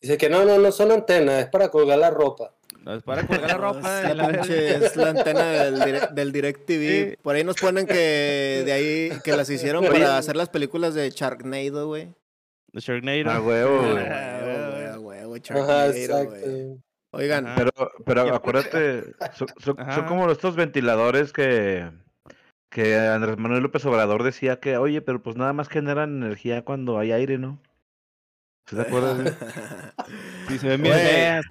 E: Dice que no, no, no son antenas, es para colgar la ropa.
C: No, es para colgar la ropa.
F: es la,
C: la-
F: pinche- es la antena del, direct, del DirecTV.
C: Sí.
F: Por ahí nos ponen que de ahí que las hicieron
E: Oye.
F: para hacer las películas de Sharknado, güey.
C: The Sharknado.
D: Ah, huevo, güey.
F: a huevo, Sharknado, güey. Oigan.
D: Pero, pero acuérdate, son, son- son
C: Ajá.
D: como estos ventiladores que, que Andrés Manuel López Obrador decía que, oye, pero pues nada más generan energía cuando hay aire, ¿no? ¿Se te acuerdas? güey?
C: Sí, se ven bien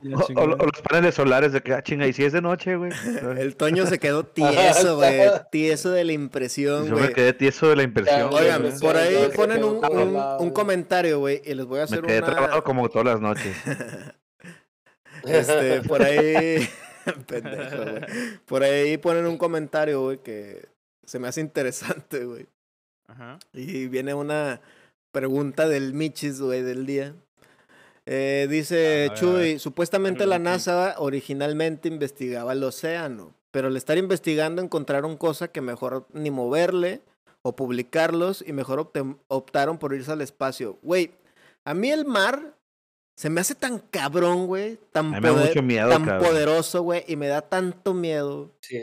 F: Güey.
D: O, o-
C: chingada.
D: o los paneles solares de que, ah, chinga, y si es de noche, güey.
F: el Toño se quedó tieso, güey. Tieso de la impresión,
D: Yo me
F: güey.
D: quedé tieso de la impresión. güey.
F: Oigan,
E: güey.
F: por ahí ponen un, un-
E: güey.
F: comentario, güey, y les voy a
D: me
F: hacer
D: quedé
F: una...
D: trabado como todas las noches.
F: Este, por ahí. Pendejo, güey. Por ahí ponen un comentario, güey, que se me hace interesante, güey.
C: Ajá.
F: Y viene una pregunta del Michis, güey, del día. Eh, dice Chuy, supuestamente la. NASA originalmente investigaba el océano, pero al estar investigando encontraron cosas que mejor ni moverle o publicarlos y mejor optaron por irse al espacio. Güey, a mí el mar se me hace tan cabrón, güey, tan, poder-
D: miedo,
F: tan
D: cabrón.
F: poderoso, güey, y me da tanto miedo.
E: Sí.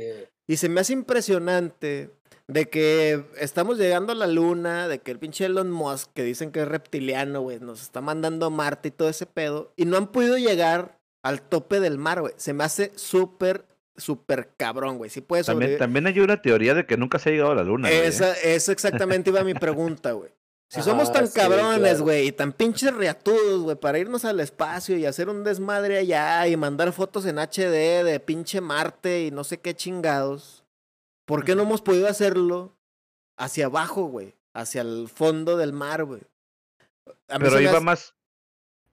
F: Y se me hace impresionante de que estamos llegando a la luna, de que el pinche Elon Musk, que dicen que es reptiliano, güey, nos está mandando a Marte y todo ese pedo, y no han podido llegar al tope del mar, güey. Se me hace súper, súper cabrón, güey. Si puedes
D: También, hay una teoría de que nunca se ha llegado a la luna. güey, ¿eh?
F: Esa, eso exactamente iba mi pregunta, güey. Si
E: Ajá,
F: somos tan
E: sí,
F: cabrones,
E: claro.
F: güey, y tan pinches riatudos, güey, para irnos al espacio y hacer un desmadre allá y mandar fotos en HD de pinche Marte y no sé qué chingados, ¿por qué no hemos podido hacerlo hacia abajo, güey? Hacia el fondo del mar, güey.
D: Pero va
F: hace-
D: más,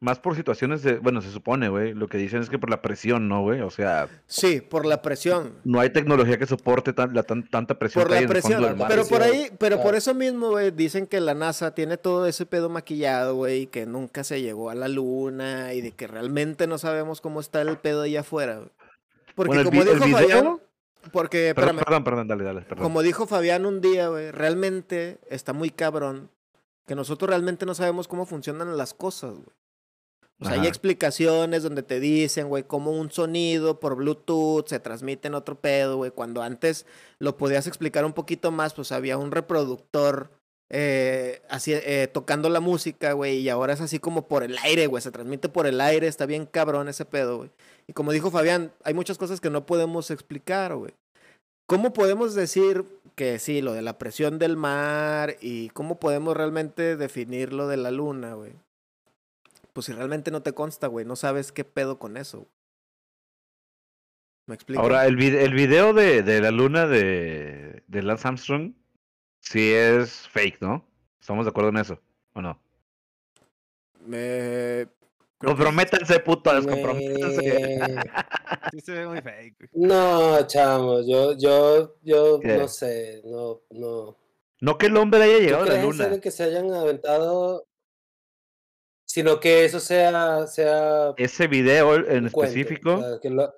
D: más por situaciones de, bueno, se supone, güey, lo que dicen es que por la presión, ¿no, güey? O sea,
F: Sí, por la presión.
D: no hay tecnología que soporte tan, la, tan- tanta presión
F: Por
D: que
F: la
D: hay en el
F: presión.
D: fondo del mar.
F: Pero por
E: Presión,
F: ahí, pero por eso mismo, güey, dicen que la NASA tiene todo ese pedo maquillado, güey, y que nunca se llegó a la luna y de que realmente no sabemos cómo está el pedo allá afuera. güey. Porque
D: Bueno, el
F: como dijo
D: video-
F: Fabián, porque,
D: Perdón,
F: espérame,
D: perdón, perdón, dale, dale, perdón.
F: como dijo Fabián un día, güey, realmente está muy cabrón que nosotros realmente no sabemos cómo funcionan las cosas, güey. O sea, hay explicaciones donde te dicen, güey, cómo un sonido por Bluetooth se transmite en otro pedo, güey. Cuando antes lo podías explicar un poquito más, pues había un reproductor eh, así, eh, tocando la música, güey, y ahora es así como por el aire, güey. Se transmite por el aire, está bien cabrón ese pedo, güey. Y como dijo Fabián, hay muchas cosas que no podemos explicar, güey. ¿Cómo podemos decir que sí, lo de la presión del mar y cómo podemos realmente definir lo de la luna, güey? Pues si realmente no te consta, güey, no sabes qué pedo con eso. ¿Me explico?
D: Ahora, el, vide- el video de, de la luna de, de Lance Armstrong sí es fake, ¿no? ¿Estamos de acuerdo en eso? ¿O no?
F: Me...
D: Comprométanse.
E: Eh,
C: Sí se ve muy fake.
E: No, chamo, yo, yo, yo
D: ¿Qué?
E: no sé, no, no.
D: No que el hombre haya
E: ¿Tú
D: llegado a la luna.
E: que se hayan aventado? Sino que eso sea, sea
D: Ese video en específico,
E: o sea, que, lo,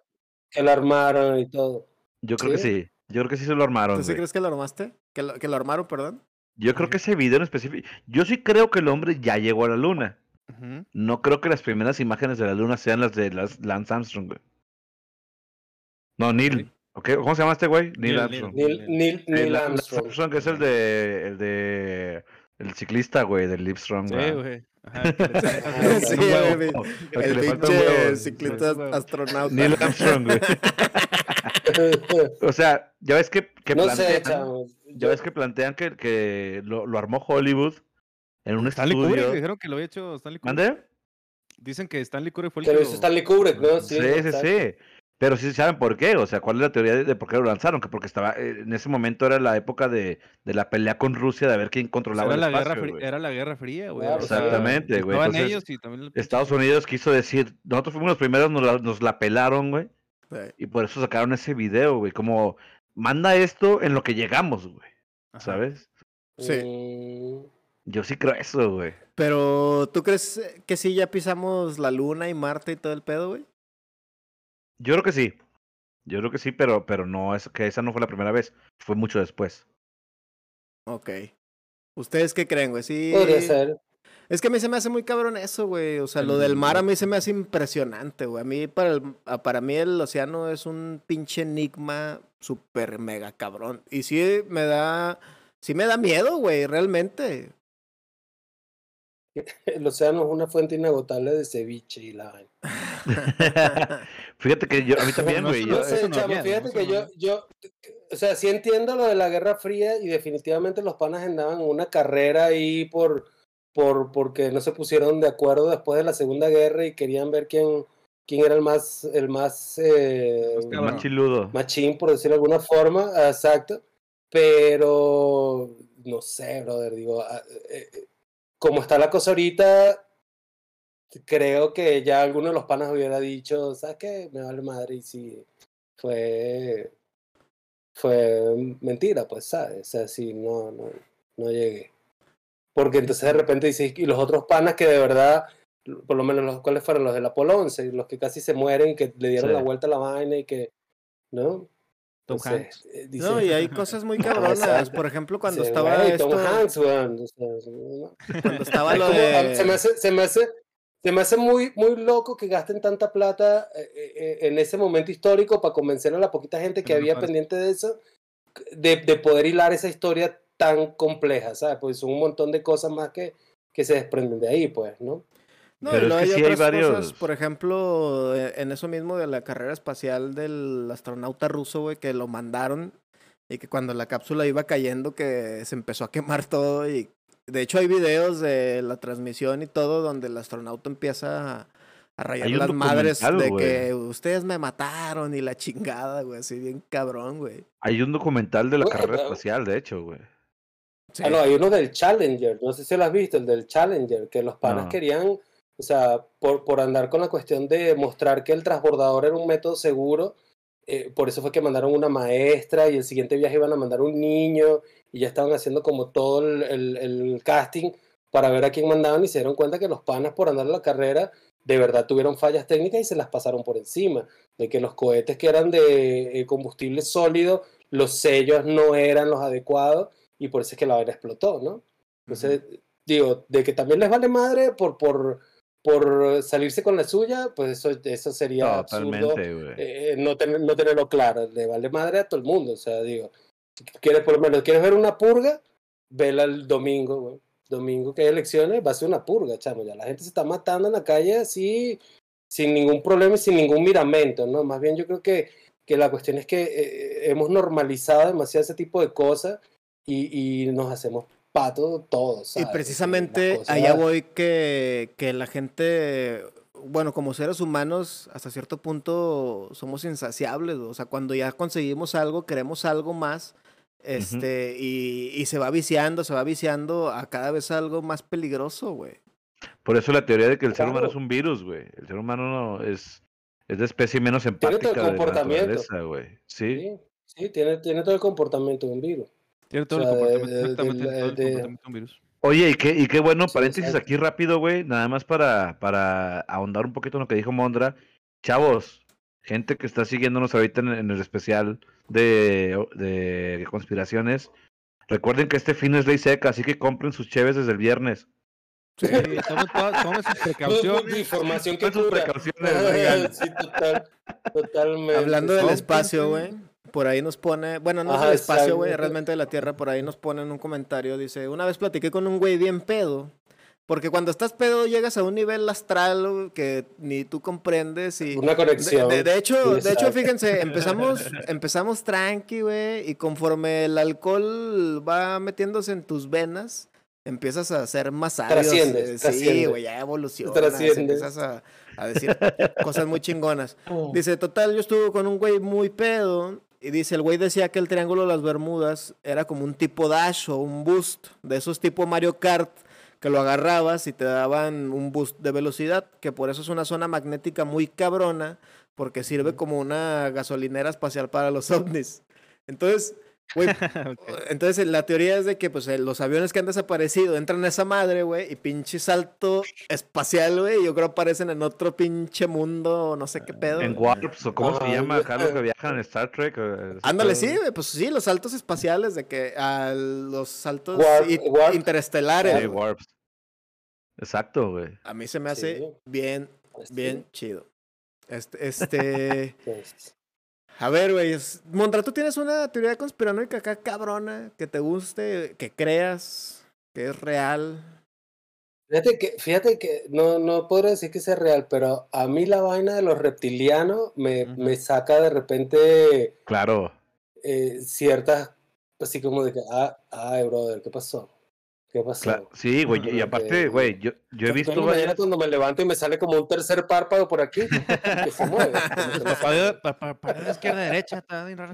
E: que lo armaron y todo.
D: yo creo que
E: ¿sí?
D: Yo creo que sí se lo armaron.
F: ¿Tú sí
D: güey.
F: crees que lo armaste? ¿Que lo, que lo armaron, perdón?
D: Yo creo que ese video en específico. Yo sí creo que el hombre ya llegó a la luna. No creo que las primeras imágenes de la luna sean las de las Lance Armstrong, güey. No, Neil. ¿ok? ¿Cómo se llama este güey? Neil
C: Neil,
D: Armstrong.
C: Neil.
E: Neil, Neil. Armstrong,
D: que es el de. El de. El ciclista, güey, del.
C: Sí,
D: ¿verdad?
C: güey.
F: Sí, güey,
D: el
F: pinche ciclista astronauta.
D: Neil Armstrong, güey. O sea, ya ves que, que
E: no
D: plantean,
E: sé, chavos.
D: ya ves que plantean que, que lo, lo armó Hollywood en un
C: Stanley Kubrick,
D: estudio.
C: dijeron que lo había hecho Stanley Kubrick.
D: ¿Mande?
C: Dicen que Stanley Kubrick fue el
E: Que
C: que
E: lo
C: lo...
E: hizo Stanley Kubrick, ¿no?
D: Sí, sí, sí. Pero sí saben por qué, o sea, cuál es la teoría de, de por qué lo lanzaron, que porque estaba, eh, en ese momento era la época de, de la pelea con Rusia, de ver quién controlaba
C: era,
D: el
C: la
D: espacio,
C: guerra fría, era la Guerra Fría, güey.
E: Claro,
C: o sea,
D: Exactamente, güey,
C: estaban
D: entonces,
C: ellos y también el-
D: Estados Unidos quiso decir, nosotros fuimos los primeros, nos la, nos la pelaron, güey,
F: Sí.
D: y por eso sacaron ese video, güey, como, manda esto en lo que llegamos, güey. ¿sabes?
F: Sí.
E: Mm,
D: Yo sí creo eso, güey.
F: Pero, ¿tú crees que sí ya pisamos la luna y Marte y todo el pedo, güey?
D: Yo creo que sí. Yo creo que sí, pero, pero no, es que esa no fue la primera vez, fue mucho después.
F: Ok. ¿Ustedes qué creen, güey? Sí.
E: Podría ser.
F: Es que a mí se me hace muy cabrón eso, güey. O sea, lo del mar a mí se me hace impresionante, güey. A mí, para, el- para mí el océano es un pinche enigma súper mega cabrón. Y sí me da, sí me da miedo, güey, realmente.
E: El océano es una fuente inagotable de ceviche y la.
D: Fíjate que yo, a mí también,
C: No,
D: güey. yo-
E: No sé,
C: no ¿no?
E: fíjate
C: Eso
E: que
C: no
E: yo, yo, o sea, sí entiendo lo de la Guerra Fría y definitivamente los panas andaban en una carrera ahí por, por, porque no se pusieron de acuerdo después de la Segunda Guerra y querían ver quién, quién era el más, el más, eh,
D: el más chiludo.
E: machín, por decirlo de alguna forma, exacto, pero no sé, brother, digo, ah, eh, eh, como está la cosa ahorita, creo que ya alguno de los panas hubiera dicho, ¿sabes qué? Me vale madre y sí, fue, fue mentira, pues, ¿sabes? O sea, sí, no, no, no llegué. Porque entonces de repente dices, y los otros panas que de verdad, por lo menos los cuales fueron los del Apolo 11, los que casi se mueren que le dieron
D: Sí.
E: la vuelta a la vaina y que, ¿no?
C: Tom Hanks.
E: eh,
F: No, y hay cosas muy cabronas. Por ejemplo, cuando
E: sí,
F: estaba
E: güey,
F: esto,
E: Tom Hanks, ¿no?
F: cuando estaba
E: Es
F: lo de...
E: se me hace, se me hace, se me hace muy, muy loco que gasten tanta plata eh, eh, en ese momento histórico para convencer a la poquita gente que
C: no
E: había pendiente de eso, de, de poder hilar esa historia tan compleja, ¿sabes? Pues son un montón de cosas más que, que se desprenden de ahí, pues, ¿no?
F: No,
D: Pero
F: y
D: es
F: luego
D: que
F: hay
D: sí hay
F: otras cosas,
D: varios-
F: por ejemplo, eh, en eso mismo de la carrera espacial del astronauta ruso, güey, que lo mandaron y que cuando la cápsula iba cayendo que se empezó a quemar todo y de hecho hay videos de la transmisión y todo donde el astronauta empieza a, a rayar
D: Hay
F: las madres de que ustedes me mataron y la chingada, güey, así bien cabrón, güey.
D: Hay un documental de la carrera
E: pero-
D: espacial, de hecho, güey.
F: Sí.
E: Ah, no, hay uno del Challenger, no sé si lo has visto, el del Challenger, que los panas
D: No.
E: querían, o sea, por, por andar con la cuestión de mostrar que el transbordador era un método seguro, eh, por eso fue que mandaron una maestra y el siguiente viaje iban a mandar un niño y ya estaban haciendo como todo el, el- el casting para ver a quién mandaban y se dieron cuenta que los panas por andar en la carrera de verdad tuvieron fallas técnicas y se las pasaron por encima, de que los cohetes que eran de eh, combustible sólido, los sellos no eran los adecuados y por eso es que la vaina explotó, ¿no? Entonces, digo, de que también les vale madre por, por, por salirse con la suya, pues eso, eso sería absurdo eh, no, tener, no tenerlo claro. Le vale madre a todo el mundo. O sea, digo, si quieres, por lo menos, quieres ver una purga, vela el domingo, güey. Domingo que hay elecciones, va a ser una purga, chamo. Ya la gente se está matando en la calle así, sin ningún problema y sin ningún miramento, ¿no? Más bien yo creo que, que la cuestión es que eh, hemos normalizado demasiado ese tipo de cosas y, y nos hacemos pato todos.
F: Y
E: ¿sabes? Las
F: precisamente
E: cosas-
F: allá voy que, que la gente, bueno, como seres humanos, hasta cierto punto somos insaciables. O sea, cuando ya conseguimos algo, queremos algo más. Este, y, y se va viciando, se va viciando a cada vez algo más peligroso, güey.
D: Por eso la teoría de que el ser humano
E: Claro.
D: es un virus, güey. El ser humano no es, es la especie menos
E: Tiene todo el
D: empática de la
E: comportamiento.
D: naturaleza, güey. Sí.
E: Sí, sí, tiene, tiene todo el comportamiento de un virus.
C: Tiene todo
E: O sea,
C: el comportamiento,
E: de-
C: exactamente
E: de-
C: todo el
E: de-
C: comportamiento de un virus.
D: Oye, y qué, y qué bueno,
E: Sí,
D: paréntesis aquí rápido, güey, nada más para, para ahondar un poquito en lo que dijo Mondra. Chavos, gente que está siguiéndonos ahorita en, en el especial de, de conspiraciones, recuerden que este fin es ley seca, así que compren sus cheves desde el viernes.
C: Sí, tomen, todas- tomen sus precauciones.
E: Información que
D: Tomen sus precauciones, oigan.
E: sí, total, totalmente.
F: Hablando del espacio, güey. Por ahí nos pone, bueno, no es
E: Ajá,
F: el espacio, güey, realmente de la Tierra, por ahí nos pone en un comentario, dice, una vez platiqué con un güey bien pedo, porque cuando estás pedo llegas a un nivel astral que ni tú comprendes y...
E: Una
F: De,
E: conexión.
F: de- de hecho, de hecho, fíjense, empezamos, empezamos tranqui, güey, y conforme el alcohol va metiéndose en tus venas, empiezas a ser más sabio.
E: Trasciendes,
F: eh, Sí, güey, ya evolucionas,
E: Trasciendes.
F: empiezas a, a decir cosas muy chingonas. Dice, total, yo estuve con un güey muy pedo. Y dice, el güey decía que el Triángulo de las Bermudas era como un tipo dash o un boost, de esos tipo Mario Kart, que lo agarrabas y te daban un boost de velocidad, que por eso es una zona magnética muy cabrona, porque sirve como una gasolinera espacial para los ovnis. Entonces, güey, entonces la teoría es de que pues eh, los aviones que han desaparecido entran a esa madre, güey, y pinche salto espacial, güey, yo creo aparecen en otro pinche mundo, no sé qué pedo.
D: En. Warps, o cómo se
E: Ajá,
D: llama acá los que viajan en Star Trek. eh,
F: Ándale, sí, güey, pues sí, los saltos espaciales de que a los saltos
E: Warp-
F: i-
E: warp.
F: interestelares.
D: Sí,
F: güey.
D: Warps. Exacto, güey.
F: A mí se me hace
E: Sí.
F: bien,
E: Pues,
F: bien chido. Este, este,
E: pues,
F: a ver, güey, Mondra, ¿tú tienes una teoría conspiranoica acá cabrona que te guste, que creas, que es real?
E: Fíjate que, fíjate que no, no podré decir que sea real, pero a mí la vaina de los reptilianos me, me saca de repente
D: Claro.
E: eh, ciertas, así como de que, ah, ay, brother, ¿qué pasó? ¿Qué pasó?
D: Sí, güey. Y aparte, güey, yo, yo he visto
E: mañana
D: varias-
E: cuando me levanto y me sale como un tercer párpado por aquí que se mueve.
C: Papá de, izquierda a derecha, está bien raro.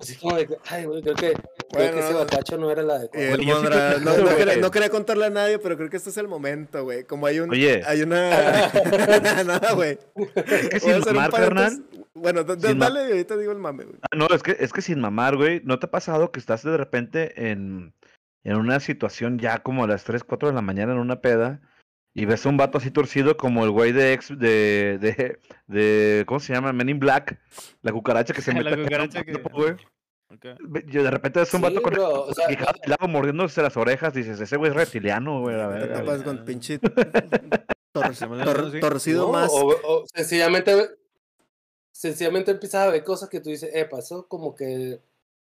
E: Así como de ay, güey, creo que, creo
F: Bueno,
E: que ese bacacho no era la adecuada.
F: no, quería, no quería contarle a nadie, pero creo que este es el momento, güey. Como hay un,
D: Oye.
F: hay una, nada, güey.
D: Es que sin mamar.
F: Bueno, dale y ahorita digo el mame, güey.
D: Ah, No, es que, es que sin mamar, güey. ¿No te ha pasado que estás de repente en, en una situación ya como a las 3, 4 de la mañana en una peda y ves a un vato así torcido como el güey de ex de, de, de ¿cómo se llama? Men in Black, la cucaracha que se
C: La
D: mete un
C: cucaracha que-
D: güey. De repente ves a un
E: Sí,
D: vato con
E: bro,
D: el
E: o sea,
D: de lado mordiéndose las orejas, dices, ese güey es reptiliano, güey, a
F: ¿Qué
D: ver.
F: te
D: güey.
F: pasa con pinche tor- torcido
E: No,
F: más?
E: O, o sencillamente, sencillamente empiezas a ver cosas que tú dices, eh, pasó como que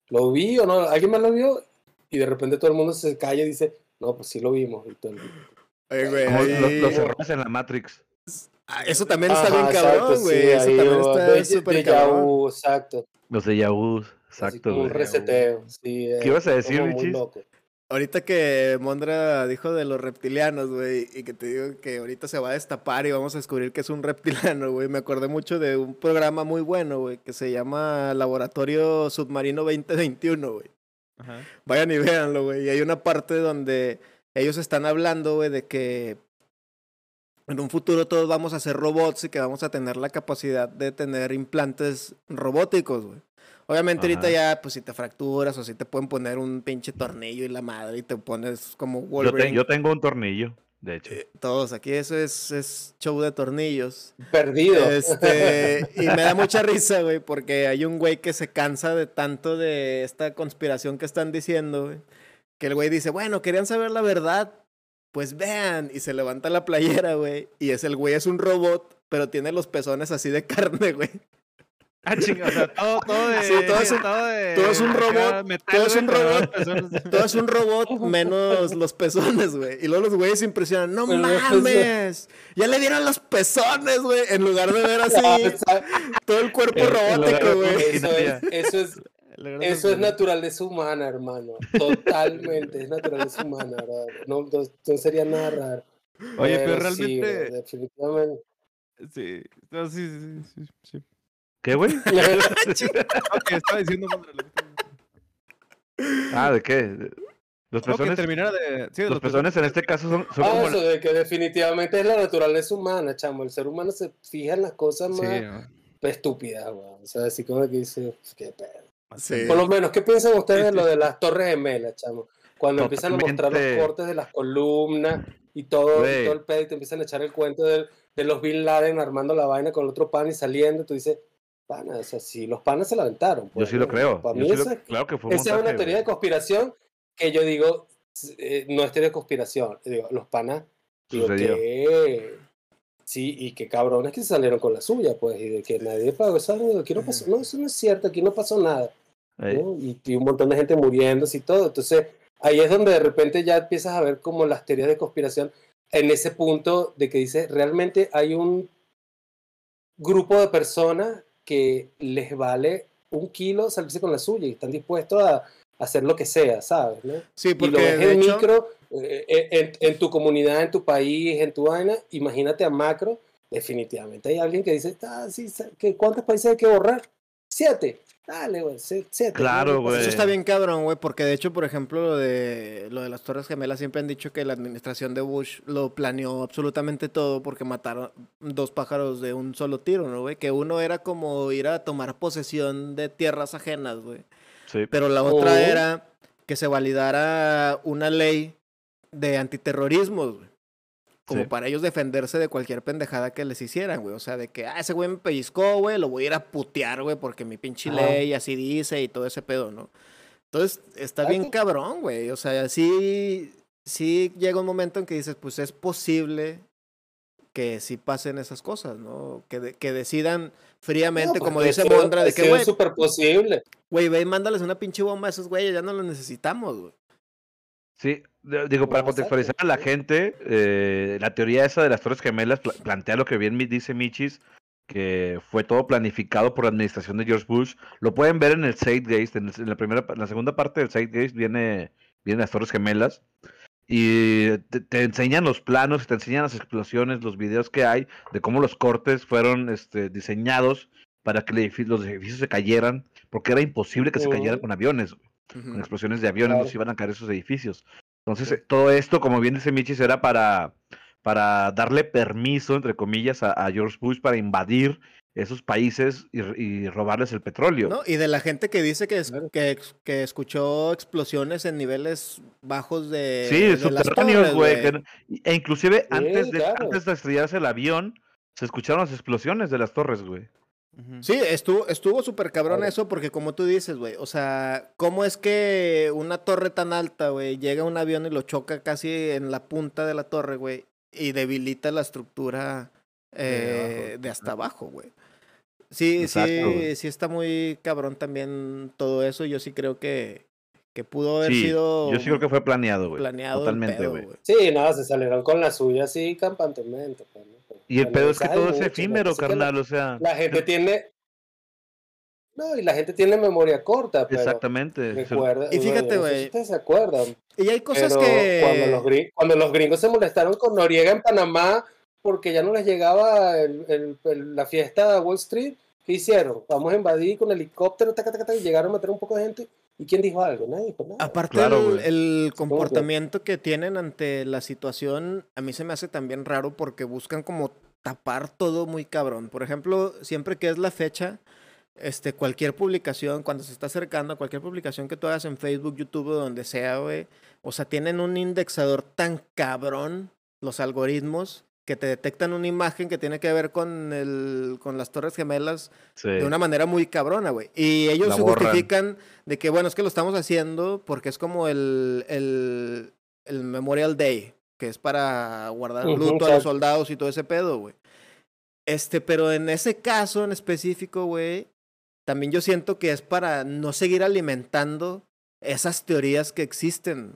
E: lo vi o no, alguien más lo vio, y de repente todo el mundo se calla y dice, no, pues sí lo vimos. Y todo el-
F: Oye, güey,
D: Como los, errores en la Matrix.
F: Ah, eso también está
E: Ajá,
F: bien
E: exacto,
F: cabrón,
E: sí,
F: güey. eso
E: ahí
F: también
E: hubo
F: está
E: de-
F: súper cabrón.
E: vu, exacto.
D: Los de Yahoo, exacto,
E: un reseteo. Sí,
D: ¿Qué ibas a decir,
E: loco.
F: Ahorita que Mondra dijo de los reptilianos, güey, y que te digo que ahorita se va a destapar y vamos a descubrir que es un reptiliano, güey. Me acordé mucho de un programa muy bueno, güey, que se llama Laboratorio Submarino 2021, güey.
C: Ajá.
F: Vayan y véanlo, güey. Y hay una parte donde ellos están hablando, güey, de que en un futuro todos vamos a ser robots y que vamos a tener la capacidad de tener implantes robóticos, güey. Obviamente ahorita ya, pues si te fracturas o si te pueden poner un pinche tornillo y la madre y te pones como
D: Yo, te-
F: Wolverine.
D: yo tengo un tornillo, de hecho.
F: Eh, Todos, aquí eso es, es show de tornillos.
E: Perdido.
F: Este, y me da mucha risa, güey, porque hay un güey que se cansa de tanto de esta conspiración que están diciendo, güey. Que el güey dice, bueno, querían saber la verdad, pues vean. Y se levanta la playera, güey. Y es el güey, es un robot, pero tiene los pezones así de carne, güey.
C: Ah, chinga, o sea, todo, todo de.
F: Sí, todo es un-
C: todo de-
F: todo es un robot,
C: metal,
F: todo es un robot. Todo es un robot menos los pezones, güey. Y luego los güeyes se impresionan, no
E: Pero
F: mames. Ya le dieron los pezones, güey. En lugar de ver así
E: Ah,
F: todo el cuerpo robótico, güey.
E: Eso es, eso es, eso es naturaleza humana, hermano. Totalmente, es naturaleza humana, ¿verdad? No, no, no sería nada raro.
C: Oye, pero realmente.
E: definitivamente.
C: Sí, no, sí, sí, sí, sí, sí.
D: ¿Qué, güey?
C: Estaba diciendo. Mondra, lo que estaba diciendo.
D: Ah, ¿de qué? Los
C: terminara de. Sí, de
D: los pezones en este caso son, son
E: Ah,
D: como...
E: eso de que definitivamente es la naturaleza humana, chamo. El ser humano se fija en las cosas
C: Sí,
E: más
C: ¿no?
E: estúpidas, weón. O sea, así como que dice, qué pedo.
F: Sí.
E: Por lo menos, ¿qué piensan ustedes de
C: Sí,
E: lo de las torres gemelas, chamo? Cuando empiezan a mostrar los cortes de las columnas y todo, y todo el pedo y te empiezan a echar el cuento de, de los Bin Laden armando la vaina con el otro pan y saliendo, tú dices, pana, o sea, sí, los panas se la aventaron.
D: Yo
E: pues,
D: sí lo
E: ¿no?
D: creo.
E: Para
D: yo
E: mí
D: sí lo-
E: esa,
D: claro que fue un
E: esa es una teoría de conspiración que yo digo, eh, no es teoría de conspiración. Digo, los panas, digo, que Sí, y qué cabrones que se salieron con la suya, pues, y de que nadie pagó aquí no pasó, no, eso no es cierto, aquí no pasó nada, ¿no? Y, y un montón de gente muriéndose y todo, entonces ahí es donde de repente ya empiezas a ver como las teorías de conspiración en ese punto de que dice, realmente hay un grupo de personas que les vale un kilo salirse con la suya y están dispuestos a, hacer lo que sea, ¿sabes? ¿no?
F: Sí,
E: y
F: porque
E: lo ves
F: de
E: en
F: hecho,
E: micro, eh, eh, en, en tu comunidad, en tu país, en tu vaina, imagínate a macro, definitivamente hay alguien que dice, ah, sí, sa- ¿qué- ¿cuántos países hay que borrar? Siete. Dale, güey, siete.
D: Claro, güey.
F: eso está bien cabrón, güey, porque de hecho, por ejemplo, lo de, lo de las Torres Gemelas siempre han dicho que la administración de Bush lo planeó absolutamente todo porque mataron dos pájaros de un solo tiro, ¿no, güey? Que uno era como ir a tomar posesión de tierras ajenas, güey.
D: sí.
F: Pero la otra
E: Oh.
F: era que se validara una ley de antiterrorismo, güey. Como
D: Sí.
F: para ellos defenderse de cualquier pendejada que les hicieran, güey. O sea, de que, ah, ese güey me pellizcó, güey, lo voy a ir a putear, güey, porque mi pinche
E: Ajá.
F: ley así dice y todo ese pedo, ¿no? Entonces, está bien
E: sí.
F: cabrón, güey. O sea, sí, sí llega un momento en que dices, pues es posible que sí pasen esas cosas, ¿no? Que, de- que decidan fríamente,
E: No,
F: como
E: pues,
F: dice Mondra, de que, güey,
E: súper posible.
F: güey, ve y mándales una pinche bomba a esos güeyes, ya no los necesitamos, güey.
D: Sí, digo, para contextualizar a la gente, eh, la teoría esa de las Torres Gemelas pla- plantea lo que bien dice Michis, que fue todo planificado por la administración de George Bush. Lo pueden ver en el Zeitgeist, en, en la primera, en la segunda parte del Zeitgeist viene, vienen las Torres Gemelas. Y te, te enseñan los planos, te enseñan las explosiones, los videos que hay de cómo los cortes fueron este, diseñados para que los edificios se cayeran, porque era imposible que se cayeran con aviones con explosiones de aviones, no se iban a caer esos edificios. Entonces, eh, todo esto, como bien dice Michis, era para, para darle permiso, entre comillas, a, a George Bush para invadir esos países y, y robarles el petróleo.
F: ¿No? Y de la gente que dice que, es- que, escuchó explosiones en niveles bajos de,
D: sí,
F: de las
D: subterráneos,
F: torres,
D: güey. E inclusive
E: Sí,
D: antes, de,
E: claro.
D: antes de estrellarse el avión, se escucharon las explosiones de las torres, güey.
F: Sí, estuvo estuvo súper cabrón eso porque como tú dices, güey, o sea, ¿cómo es que una torre tan alta, güey, llega un avión y lo choca casi en la punta de la torre, güey, y debilita la estructura eh, de hasta abajo, güey? Sí,
D: Exacto,
F: sí, sí está muy cabrón también todo eso. Yo sí creo que, que pudo haber
D: Sí,
F: sido
D: yo sí creo que fue planeado, güey.
F: planeado
D: Totalmente, güey.
E: Sí, no, se salieron con la suya así campantemente. pues, ¿no?
D: Y el pedo es que todo es
E: mucho, ¿no?
D: efímero,
E: la-
D: carnal, o sea.
E: La gente tiene. No, y la gente tiene memoria corta, pero.
D: Exactamente.
E: Recuerda,
F: Y fíjate,
E: no
F: güey,
E: Ustedes se acuerdan.
F: Y hay cosas
E: pero
F: que...
E: cuando, los gringos, cuando los gringos se molestaron con Noriega en Panamá porque ya no les llegaba el- el- el- la fiesta a Wall Street, ¿qué hicieron? Vamos a invadir con helicóptero, taca, taca, taca, y llegaron a matar un poco de gente. ¿Y quién dijo algo? Nadie dijo nada.
F: Aparte
D: Claro,
F: el, comportamiento que tienen ante la situación, a mí se me hace también raro porque buscan como tapar todo muy cabrón. Por ejemplo, siempre que es la fecha, este, cualquier publicación, cuando se está acercando a cualquier publicación que tú hagas en Facebook, YouTube o donde sea, güey, o sea, tienen un indexador tan cabrón, los algoritmos, que te detectan una imagen que tiene que ver con, el, con las Torres Gemelas
D: sí.
F: de una manera muy cabrona, güey. Y ellos
D: La
F: se
D: borran.
F: justifican de que, bueno, es que lo estamos haciendo porque es como el, el, el Memorial Day, que es para guardar
E: Ujú,
F: luto a los soldados y todo ese pedo, güey. Este, pero en ese caso en específico, güey, también yo siento que es para no seguir alimentando esas teorías que existen.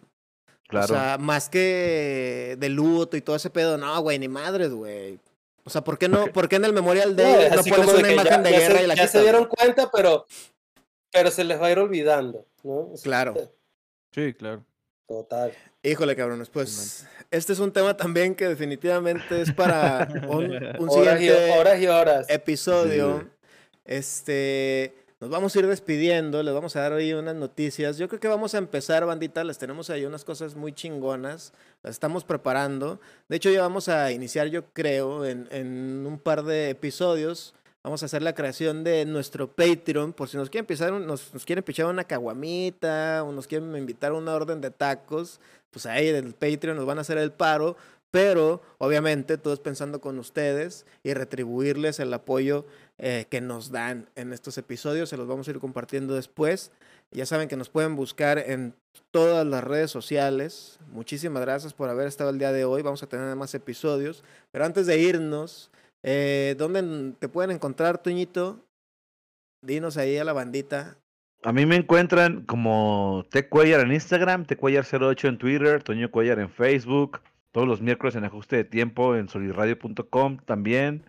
D: Claro.
F: O sea, más que de luto y todo ese pedo, no, güey, ni madres, güey. O sea, ¿por qué no, por qué en el Memorial
E: No,
F: Day no,
E: así
F: pones una
E: ya-
F: imagen de
E: ya
F: guerra
E: se,
F: y la
E: ya se dieron
F: güey?
E: cuenta, pero, pero se les va a ir olvidando. ¿no? O sea,
F: Claro.
C: Sí, claro.
E: Total.
F: Híjole, cabrones, pues este es un tema también que definitivamente es para un, un
E: Horas y,
F: siguiente
E: horas y horas.
F: episodio.
D: Sí.
F: Este, nos vamos a ir despidiendo, les vamos a dar hoy unas noticias. Yo creo que vamos a empezar, bandita, les tenemos ahí unas cosas muy chingonas, las estamos preparando. De hecho, ya vamos a iniciar, yo creo, en, en un par de episodios. Vamos a hacer la creación de nuestro Patreon, por si nos quieren empezar, nos, nos quieren pichar una caguamita o nos quieren invitar a una orden de tacos, pues ahí del Patreon nos van a hacer el paro pero obviamente todos pensando con ustedes y retribuirles el apoyo eh, que nos dan en estos episodios. Se los vamos a ir compartiendo después. Ya saben que nos pueden buscar en todas las redes sociales. Muchísimas gracias por haber estado el día de hoy. Vamos a tener más episodios. Pero antes de irnos, eh, ¿dónde te pueden encontrar, Toñito? Dinos ahí a la bandita.
D: A mí me encuentran como T Cuellar en Instagram, T Cuellar08 en Twitter, Toño Cuellar en Facebook, todos los miércoles en ajuste de tiempo en solirradio.com también.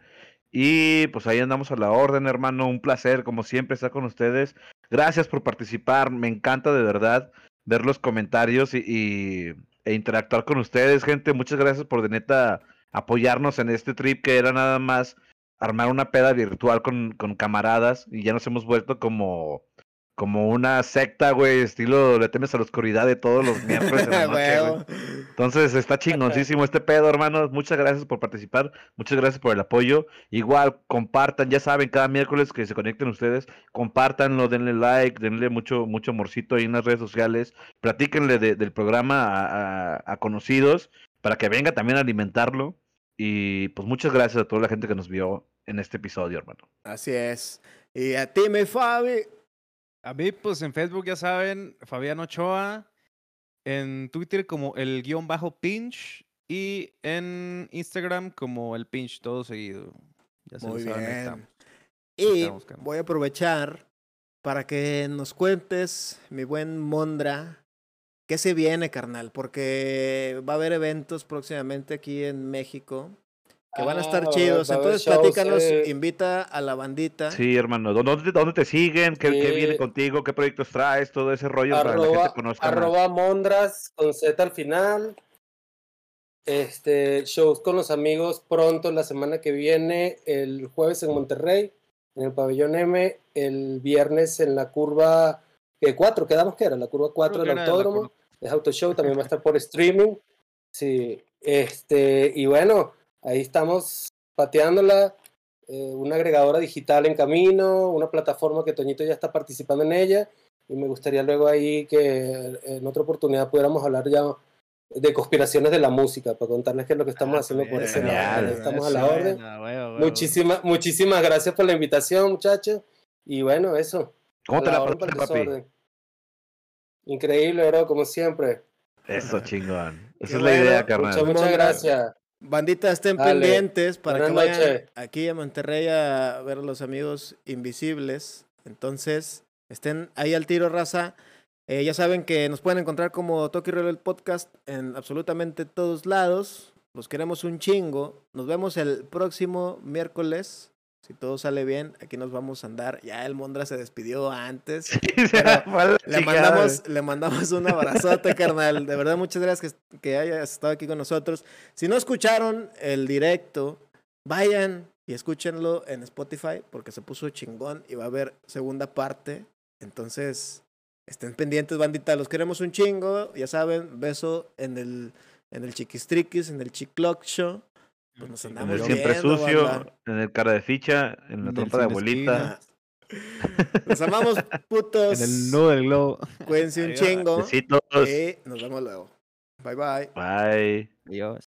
D: Y pues ahí andamos a la orden, hermano. Un placer, como siempre, estar con ustedes. Gracias por participar. Me encanta de verdad ver los comentarios y, e interactuar con ustedes, gente. Muchas gracias por de neta apoyarnos en este trip que era nada más armar una peda virtual con camaradas y ya nos hemos vuelto como como una secta, güey, estilo le temes a la oscuridad de todos los miércoles en la noche, güey. Entonces está chingoncísimo este pedo, hermanos. Muchas gracias por participar, muchas gracias por el apoyo. Igual, compartan, ya saben, cada miércoles que se conecten ustedes, compártanlo, denle like, denle mucho, mucho amorcito ahí en las redes sociales, platíquenle de- del programa a, a- a conocidos para que venga también a alimentarlo. Y pues muchas gracias a toda la gente que nos vio en este episodio, hermano.
F: Así es. Y a ti, mi Fabi.
C: A mí, pues en Facebook ya saben, Fabián Ochoa. En Twitter como el guion bajo pinch. Y en Instagram como el pinch, todo seguido. Ya se lo
F: Muy
C: saben,
F: bien.
C: estamos.
F: Y
C: estamos,
F: voy a aprovechar para que nos cuentes, mi buen Mondra, qué se viene, carnal, porque va a haber eventos próximamente aquí en México que van a
E: Ah,
F: estar chidos.
E: a
F: Entonces,
E: shows,
F: platícanos,
E: eh.
F: invita a la bandita.
D: Sí, hermano. ¿Dó- ¿Dónde, dónde te siguen? ¿Qué, qué viene contigo? ¿Qué proyectos traes? Todo ese rollo para que la
E: Arroba,
D: gente conozca más.
E: arroba Mondras con Z al final. Este, shows con los amigos pronto la semana que viene, el jueves en Monterrey, en el pabellón M, el viernes en la curva que 4, quedamos que era la curva 4
C: Creo
E: del autódromo, es auto show, también va a estar por streaming. Sí, este, y bueno, ahí estamos pateándola, eh, una agregadora digital en camino, una plataforma que Toñito ya está participando en ella, y me gustaría luego ahí que en otra oportunidad pudiéramos hablar ya de conspiraciones de la música, para contarles qué es lo que estamos
C: Ah,
E: haciendo por ese lado.
C: bien,
E: Estamos a la orden.
C: bueno.
E: Muchísimas, muchísimas gracias por la invitación, muchachos. Y bueno, eso.
D: ¿Cómo te la
E: para
D: pasaste, papi?
E: Increíble, bro, como siempre.
D: Eso, chingón. Esa es la idea,
E: Muchas,
D: carnal.
E: muchas
F: Mondra.
E: gracias.
F: Bandita, estén
E: Dale.
F: pendientes para que vayan aquí a Monterrey a ver a los amigos invisibles. Entonces, estén ahí al tiro, raza. Eh, ya saben que nos pueden encontrar como Toki Roll el podcast en absolutamente todos lados. Los queremos un chingo. Nos vemos el próximo miércoles. Si todo sale bien, aquí nos vamos a andar. Ya el Mondra se despidió antes. Pero
D: a la
F: Le
D: chingada,
F: mandamos, le mandamos un abrazote, carnal. De verdad, muchas gracias que, que hayas estado aquí con nosotros. Si no escucharon el directo, vayan y escúchenlo en Spotify porque se puso chingón y va a haber segunda parte. Entonces, estén pendientes, bandita. Los queremos un chingo. Ya saben, beso en el, en el chiquistriquis, en el chicloc show. Pues nos
C: Sí,
D: En
F: andamos
D: el
F: viendo,
D: siempre sucio,
F: banda.
D: en el cara de ficha, en la trompa de abuelita.
F: Los amamos, putos.
C: En el nudo del globo.
F: Cuídense un chingo.
D: Besitos.
F: Y nos vemos luego. Bye bye.
D: Bye.
C: Adiós.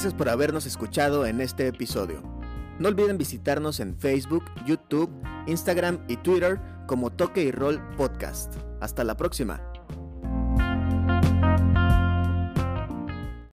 F: Gracias por habernos escuchado en este episodio. No olviden visitarnos en Facebook, YouTube, Instagram y Twitter como Toque y Roll Podcast. Hasta la próxima.